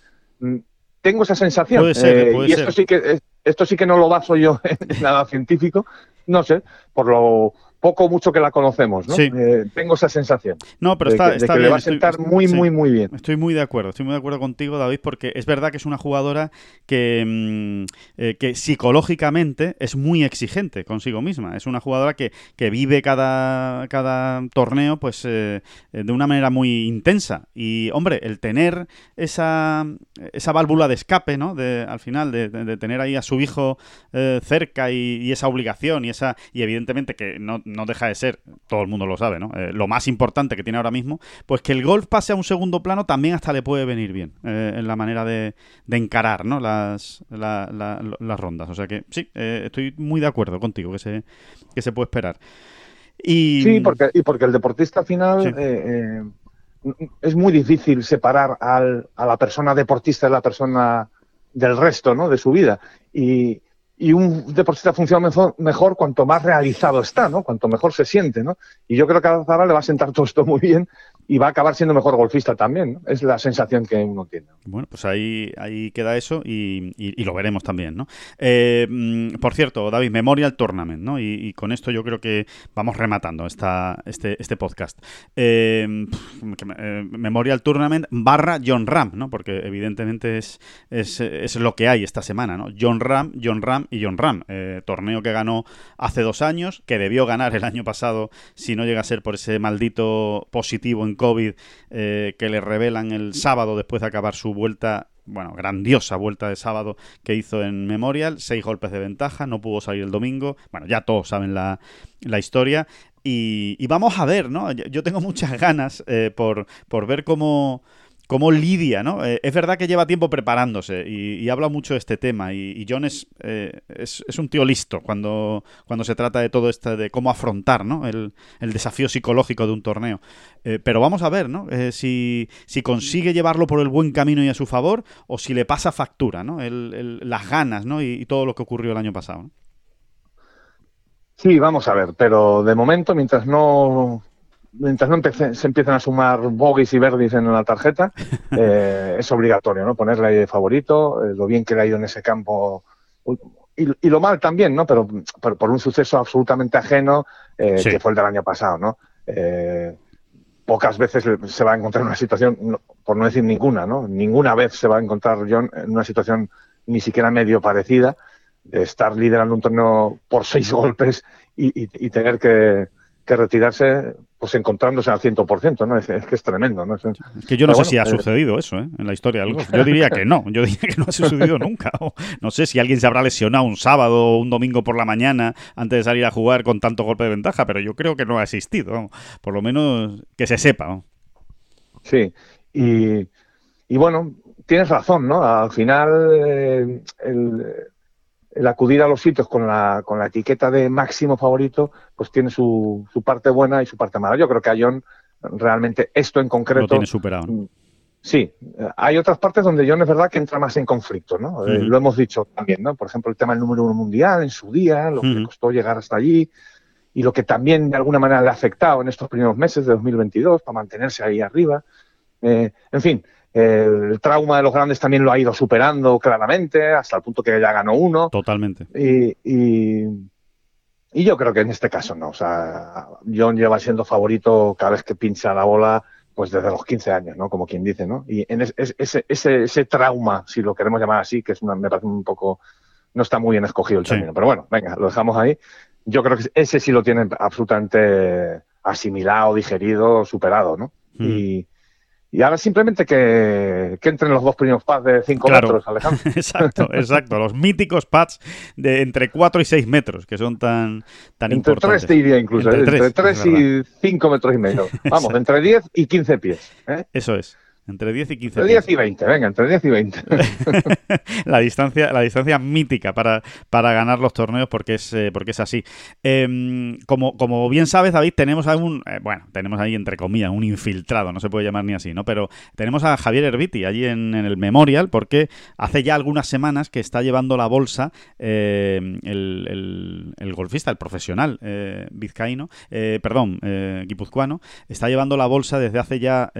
tengo esa sensación. Puede ser, eh, puede y esto ser. sí que esto sí que no lo baso yo <laughs> en nada científico, no sé, por lo poco o mucho que la conocemos, ¿no? Sí. Eh, tengo esa sensación No, pero de está, de está que le bien, va a estoy- sentar muy, sí. muy, muy bien. Estoy muy de acuerdo, estoy muy de acuerdo contigo, David, porque es verdad que es una jugadora que, mm, eh, que psicológicamente es muy exigente consigo misma. Es una jugadora que, que vive cada, cada torneo pues eh, eh, de una manera muy intensa. Y, hombre, el tener esa, esa válvula de escape, ¿no? De, al final, de, de- tener ahí a su hijo cerca y, y esa obligación y esa y evidentemente que no, no deja de ser, todo el mundo lo sabe, ¿no? Eh, lo más importante que tiene ahora mismo, pues que el golf pase a un segundo plano también hasta le puede venir bien eh, en la manera de, de encarar, ¿no? Las, la- la- las rondas. O sea que sí, eh, estoy muy de acuerdo contigo que se, que se puede esperar. Y, Sí, porque, y porque el deportista final Sí. es muy difícil separar al, a la persona deportista de la persona del resto ¿no? de su vida. Y, y un deportista funciona mejor, mejor cuanto más realizado está, ¿no? cuanto mejor se siente. ¿no? Y yo creo que a Zara le va a sentar todo esto muy bien y va a acabar siendo mejor golfista también. ¿no? Es la sensación que uno tiene. Bueno, pues ahí, ahí queda eso y, y- lo veremos también, ¿no? Eh, mm, por cierto, David, Memorial Tournament, ¿no? Y, con esto yo creo que vamos rematando esta, este, este podcast. Eh, eh, Memorial Tournament barra John Ram, ¿no? Porque evidentemente es, es, es lo que hay esta semana, ¿no? John Ram, John Ram y John Ram. Eh, torneo que ganó hace dos años, que debió ganar el año pasado si no llega a ser por ese maldito positivo en COVID eh, que le revelan el sábado después de acabar su vuelta, bueno, grandiosa vuelta de sábado que hizo en Memorial, seis golpes de ventaja, no pudo salir el domingo, bueno, ya todos saben la, la historia. Y, y vamos a ver, ¿no? Yo tengo muchas ganas eh, por, por ver cómo, cómo lidia, ¿no? Eh, es verdad que lleva tiempo preparándose y, habla mucho de este tema. Y, John es, eh, es, es un tío listo cuando, cuando se trata de todo esto, de cómo afrontar, ¿no? El, desafío psicológico de un torneo. Eh, pero vamos a ver, ¿no? Si, si consigue llevarlo por el buen camino y a su favor, o si le pasa factura, ¿no? El- las ganas, ¿no? Y, y todo lo que ocurrió el año pasado. ¿no? Sí, vamos a ver, pero de momento, mientras no mientras no se empiecen a sumar bogies y verdis en la tarjeta, <laughs> eh, es obligatorio, ¿no? Ponerle ahí de favorito, eh, lo bien que le ha ido en ese campo y, y lo mal también, ¿no? Pero, pero por un suceso absolutamente ajeno eh, Sí. que fue el del año pasado, ¿no? Eh, pocas veces se va a encontrar en una situación, por no decir ninguna, ¿no? Ninguna vez se va a encontrar John en una situación ni siquiera medio parecida de estar liderando un torneo por seis <laughs> golpes y, y- y tener que, que retirarse pues encontrándose al 100%, ¿no? Es, es que es tremendo, ¿no? Es- Es que yo no sé si ha eh, sucedido eso, ¿eh? En la historia del golf. <laughs> Yo diría que no. Yo diría que no ha sucedido nunca. O no sé si alguien se habrá lesionado un sábado o un domingo por la mañana antes de salir a jugar con tanto golpe de ventaja, pero yo creo que no ha existido. Por lo menos que se sepa. Sí, y, y bueno, tienes razón, ¿no? Al final, eh, el, el acudir a los sitios con la, con la etiqueta de máximo favorito, pues tiene su, su parte buena y su parte mala. Yo creo que a John realmente esto en Lo concreto tiene superado. ¿no? mm, Sí, hay otras partes donde John es verdad que entra más en conflicto, ¿no? Eh, lo hemos dicho también, ¿no? Por ejemplo, el tema del número uno mundial en su día, lo que costó llegar hasta allí y lo que también de alguna manera le ha afectado en estos primeros meses de 2022 para mantenerse ahí arriba. Eh, en fin, el trauma de los grandes también lo ha ido superando claramente, hasta el punto que ya ganó uno. Totalmente. Y, y, y yo creo que en este caso no. O sea, John lleva siendo favorito cada vez que pincha la bola pues desde los 15 años, ¿no? Como quien dice, ¿no? Y en ese, ese, ese, trauma, si lo queremos llamar así, que es una, me parece un poco, no está muy bien escogido el término, pero bueno, venga, lo dejamos ahí. Yo creo que ese sí lo tienen absolutamente asimilado, digerido, superado, ¿no? Mm. Y, y ahora simplemente que, entren los dos primeros pads de 5 metros, Alejandro. <laughs> exacto, exacto. Los míticos pads de entre 4 y 6 metros, que son tan, tan entre importantes. Entre 3 te diría incluso, entre 3, y 5 metros y medio. <laughs> Vamos, entre 10 y 15 pies. ¿eh? Eso es. Entre 10 y 15. Entre 10 y 20, venga, entre 10 y 20. <laughs> la, distancia, la distancia mítica para, para ganar los torneos porque es, eh, porque es así. Em, como, como bien sabes, David, tenemos algún, eh, bueno, tenemos ahí entre comillas, un infiltrado, no se puede llamar ni así, ¿no? Pero tenemos a Javier Herbiti allí en, el Memorial porque hace ya algunas semanas que está llevando la bolsa em, el, el, golfista, el profesional eh, vizcaíno, perdón, guipuzcoano, está llevando la bolsa desde hace ya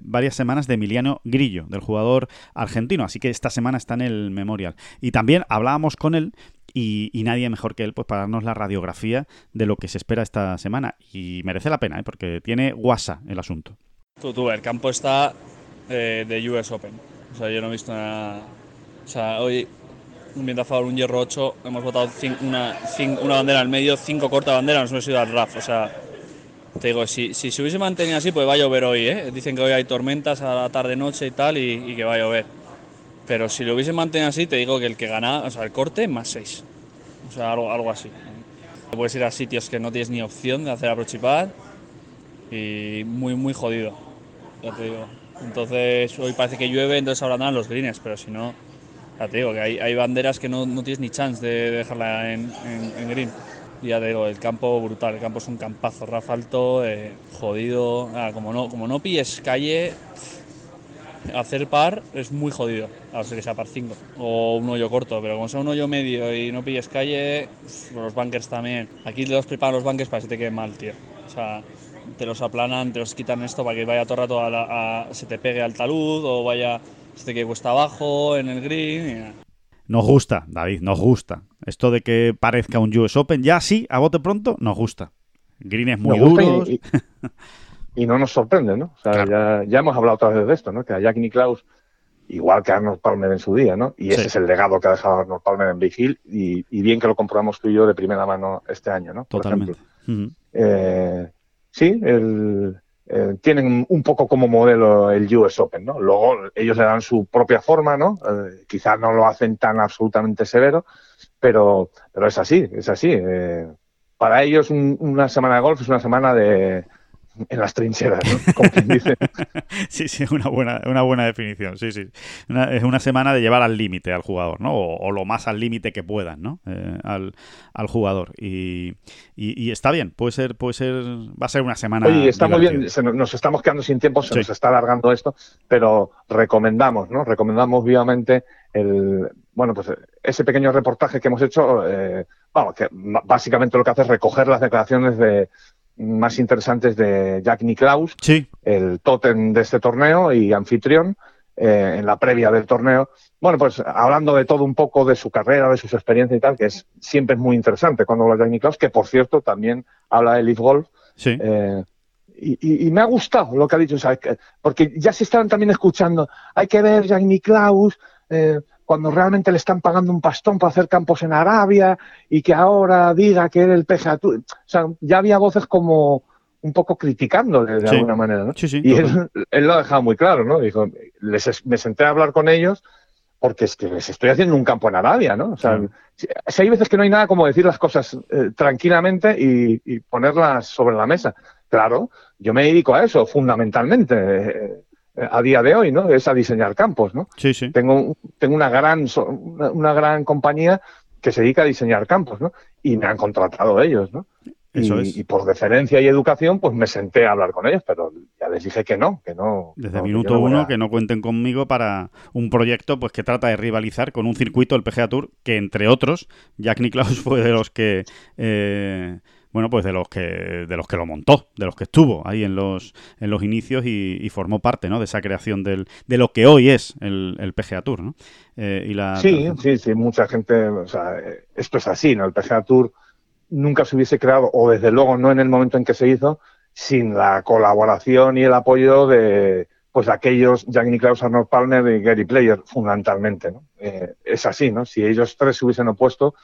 varias semanas semanas de Emiliano Grillo, del jugador argentino. Así que esta semana está en el Memorial. Y también hablábamos con él y, nadie mejor que él pues para darnos la radiografía de lo que se espera esta semana. Y merece la pena, ¿eh? porque tiene guasa el asunto. Tú, tú, el campo está eh, de US Open. O sea, yo no he visto nada. O sea, hoy, a favor, un hierro 8, hemos votado una, una bandera al medio, cinco corta banderas, nos hemos ido al RAF. O sea, te digo, si, si se hubiese mantenido así, pues va a llover hoy, ¿eh? Dicen que hoy hay tormentas a la tarde-noche y tal, y, que va a llover. Pero si lo hubiese mantenido así, te digo que el que gana, o sea, el corte, más 6. O sea, algo, algo así. Puedes ir a sitios que no tienes ni opción de hacer aprochipar y muy, muy jodido, ya te digo. Entonces, hoy parece que llueve, entonces ahora los greens, pero si no, ya te digo que hay, hay banderas que no, no, tienes ni chance de dejarla en, en green ya digo, el campo brutal, el campo es un campazo rafalto, eh, jodido, ah, como, no, como no pilles calle, hacer par es muy jodido, a no ser que sea par 5 o un hoyo corto, pero como sea un hoyo medio y no pilles calle, los bunkers también. Aquí te los preparan los bunkers para que se te quede mal, tío. O sea, te los aplanan, te los quitan esto para que vaya todo el rato a, se te pegue al talud o vaya, se te quede cuesta abajo en el green. Nos gusta, David, nos gusta. Esto de que parezca un US Open, ya sí, a bote pronto, nos gusta. Green es muy duro. Y, no nos sorprende, ¿no? O sea, ya, hemos hablado otra vez de esto, ¿no? Que a Jack Nicklaus, igual que a Arnold Palmer en su día, ¿no? Y ese es el legado que ha dejado Arnold Palmer en Big Hill y, bien que lo comprobamos tú y yo de primera mano este año, ¿no? Totalmente. Eh, sí, el, eh, tienen un poco como modelo el US Open, ¿no? Luego ellos le dan su propia forma, ¿no? Eh, quizás no lo hacen tan absolutamente severo, pero, pero es así, es así. Eh, para ellos una semana de golf es una semana de, en las trincheras, ¿no? Como quien dice. <laughs> sí, sí, una buena, una buena definición, sí, sí. es una semana de llevar al límite al jugador, ¿no? O, lo más al límite que puedan, ¿no? Eh, al, jugador. Y, y, está bien, puede ser, puede ser, va a ser una semana. Oye, está muy bien, nos estamos quedando sin tiempo, se nos está alargando esto, pero recomendamos, ¿no? Recomendamos vivamente el, bueno, pues ese pequeño reportaje que hemos hecho, eh, que básicamente lo que hace es recoger las declaraciones de más interesantes de Jack Nicklaus, sí. el tótem de este torneo y anfitrión eh, en la previa del torneo. Bueno, pues hablando de todo un poco de su carrera, de sus experiencias y tal, que es siempre es muy interesante cuando habla de Jack Nicklaus, que por cierto también habla de Leaf Golf. Sí. Eh, y, me ha gustado lo que ha dicho, porque ya se están también escuchando, hay que ver Jack Nicklaus, eh, cuando realmente le están pagando un pastón para hacer campos en Arabia y que ahora diga que era el PGA O sea, ya había voces como un poco criticándole de alguna manera, ¿no? y <laughs> él, lo ha dejado muy claro, ¿no? Dijo, les, me senté a hablar con ellos porque es que les estoy haciendo un campo en Arabia, ¿no? O sea, si, hay veces que no hay nada como decir las cosas eh, tranquilamente y, ponerlas sobre la mesa. Claro, yo me dedico a eso fundamentalmente. Eh, a día de hoy, ¿no? Es a diseñar campos, ¿no? Sí, sí. Tengo, tengo una gran una, gran compañía que se dedica a diseñar campos, ¿no? Y me han contratado ellos, ¿no? Eso y, es. y por deferencia y educación, pues me senté a hablar con ellos, pero ya les dije que no, que no. Desde no, minuto no uno a- que no cuenten conmigo para un proyecto pues que trata de rivalizar con un circuito, el PGA Tour, que entre otros, Jack Nicklaus <laughs> fue de los que eh, bueno, pues de los que de los que lo montó, de los que estuvo ahí en los en los inicios y, y formó parte, ¿no? De esa creación del, de lo que hoy es el, el PGA Tour, ¿no? Eh, y la Sí, sí, sí, mucha gente, o sea, eh, esto es así, ¿no? El PGA Tour nunca se hubiese creado, o desde luego no en el momento en que se hizo, sin la colaboración y el apoyo de pues aquellos Jack Nicklaus, Arnold Palmer y Gary Player, fundamentalmente, ¿no? Eh, es así, ¿no? Si ellos tres se hubiesen opuesto,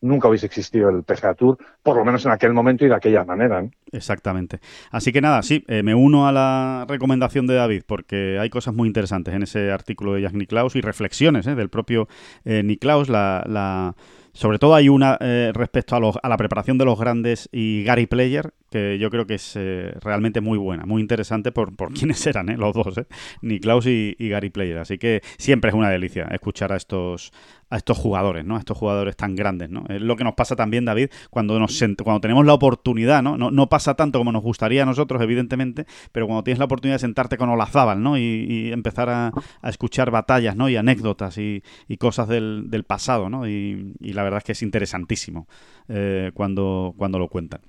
nunca hubiese existido el PGA Tour, por lo menos en aquel momento y de aquella manera. Exactamente. Así que nada, sí, eh, me uno a la recomendación de David porque hay cosas muy interesantes en ese artículo de Jack Nicklaus y reflexiones eh, del propio eh, Nicklaus. La, sobre todo hay una respecto a, los- a la preparación de los grandes y Gary Player que yo creo que es realmente muy buena, muy interesante por, por <laughs> quiénes eran eh, los dos, Nicklaus y, y Gary Player. Así que siempre es una delicia escuchar a estos a estos jugadores, ¿no? A estos jugadores tan grandes, ¿no? Es lo que nos pasa también, David, cuando nos cuando tenemos la oportunidad, ¿no? ¿no? No pasa tanto como nos gustaría a nosotros, evidentemente, pero cuando tienes la oportunidad de sentarte con Olazábal, ¿no? Y, y empezar a, a escuchar batallas, ¿no? Y anécdotas y, y cosas del, del pasado, ¿no? Y, y la verdad es que es interesantísimo eh, cuando, cuando lo cuentan.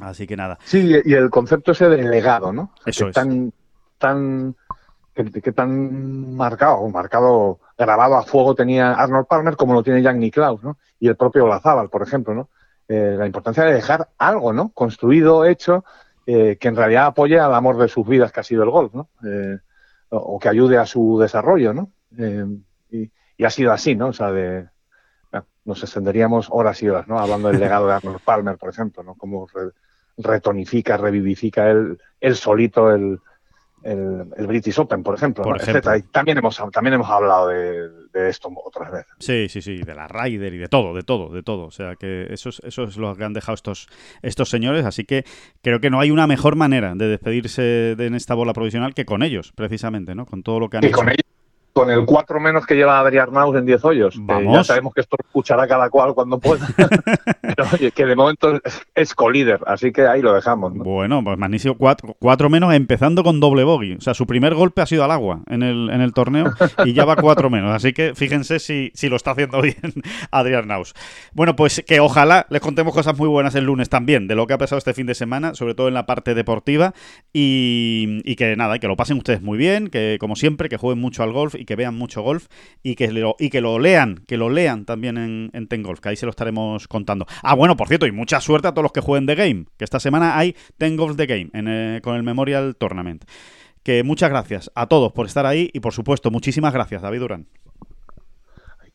Así que nada. Sí, y el concepto ese de legado, ¿no? O sea, Eso que es. Tan, tan, que, que tan marcado, marcado, grabado a fuego tenía Arnold Palmer como lo tiene Jack Nicklaus, ¿no? Y el propio Olazábal, por ejemplo, ¿no? Eh, la importancia de dejar algo, ¿no? Construido, hecho, eh, que en realidad apoye al amor de sus vidas que ha sido el golf, ¿no? Eh, o, que ayude a su desarrollo, ¿no? Y, ha sido así, ¿no? O sea, de, nos extenderíamos horas y horas, ¿no? Hablando del legado de Arnold Palmer, por ejemplo, ¿no? Cómo re- retonifica, revivifica él, él solito el, el, el British Open, por ejemplo, Por ¿no? ejemplo. etcétera. Y también hemos, también hemos hablado de, de esto otras veces. Sí, sí, sí, de la Ryder y de todo, de todo, de todo. O sea que eso es, eso es lo que han dejado estos, estos señores. Así que creo que no hay una mejor manera de despedirse de, en esta bola provisional que con ellos, precisamente, ¿no? Con todo lo que han Y hecho. con, con el 4 menos que lleva Adrián Arnauz en 10 hoyos. que ya sabemos que esto lo escuchará cada cual cuando pueda. <laughs> <laughs> Pero oye, que de momento es, es colíder, así que ahí lo dejamos. ¿no? Bueno, pues magnífico. Cuatro, cuatro menos empezando con doble bogey. O sea, su primer golpe ha sido al agua en el, en el torneo y ya va cuatro menos. Así que fíjense si, si lo está haciendo bien <laughs> Adrián Naus. Bueno, pues que ojalá les contemos cosas muy buenas el lunes también de lo que ha pasado este fin de semana, sobre todo en la parte deportiva. Y, y que nada, que lo pasen ustedes muy bien, que como siempre, que jueguen mucho al golf y que vean mucho golf y que lo, y que lo lean, que lo lean también en, en Ten Golf, que ahí se lo estaremos contando. Ah, bueno, por cierto, y mucha suerte a todos los que jueguen The Game, que esta semana hay Ten Golf The Game en, eh, con el Memorial Tournament. Que muchas gracias a todos por estar ahí y por supuesto, muchísimas gracias, David Durán.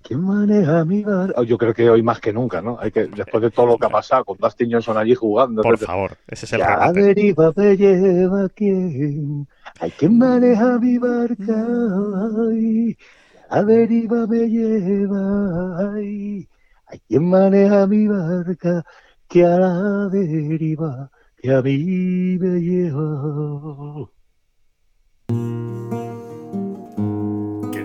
¿Quién maneja mi bar? Oh, Yo creo que hoy más que nunca, ¿no? Hay que, después de todo lo que ha pasado, con Dustin Johnson allí jugando. Por favor, ese es el la deriva me lleva quién. Hay quien maneja mi barca. ay. La deriva me lleva. ay. Hay quien maneja mi barca. Que a la deriva que a mí me lleva.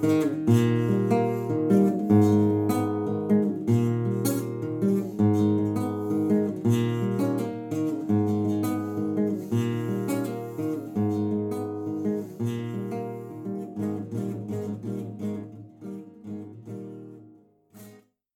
Thank you.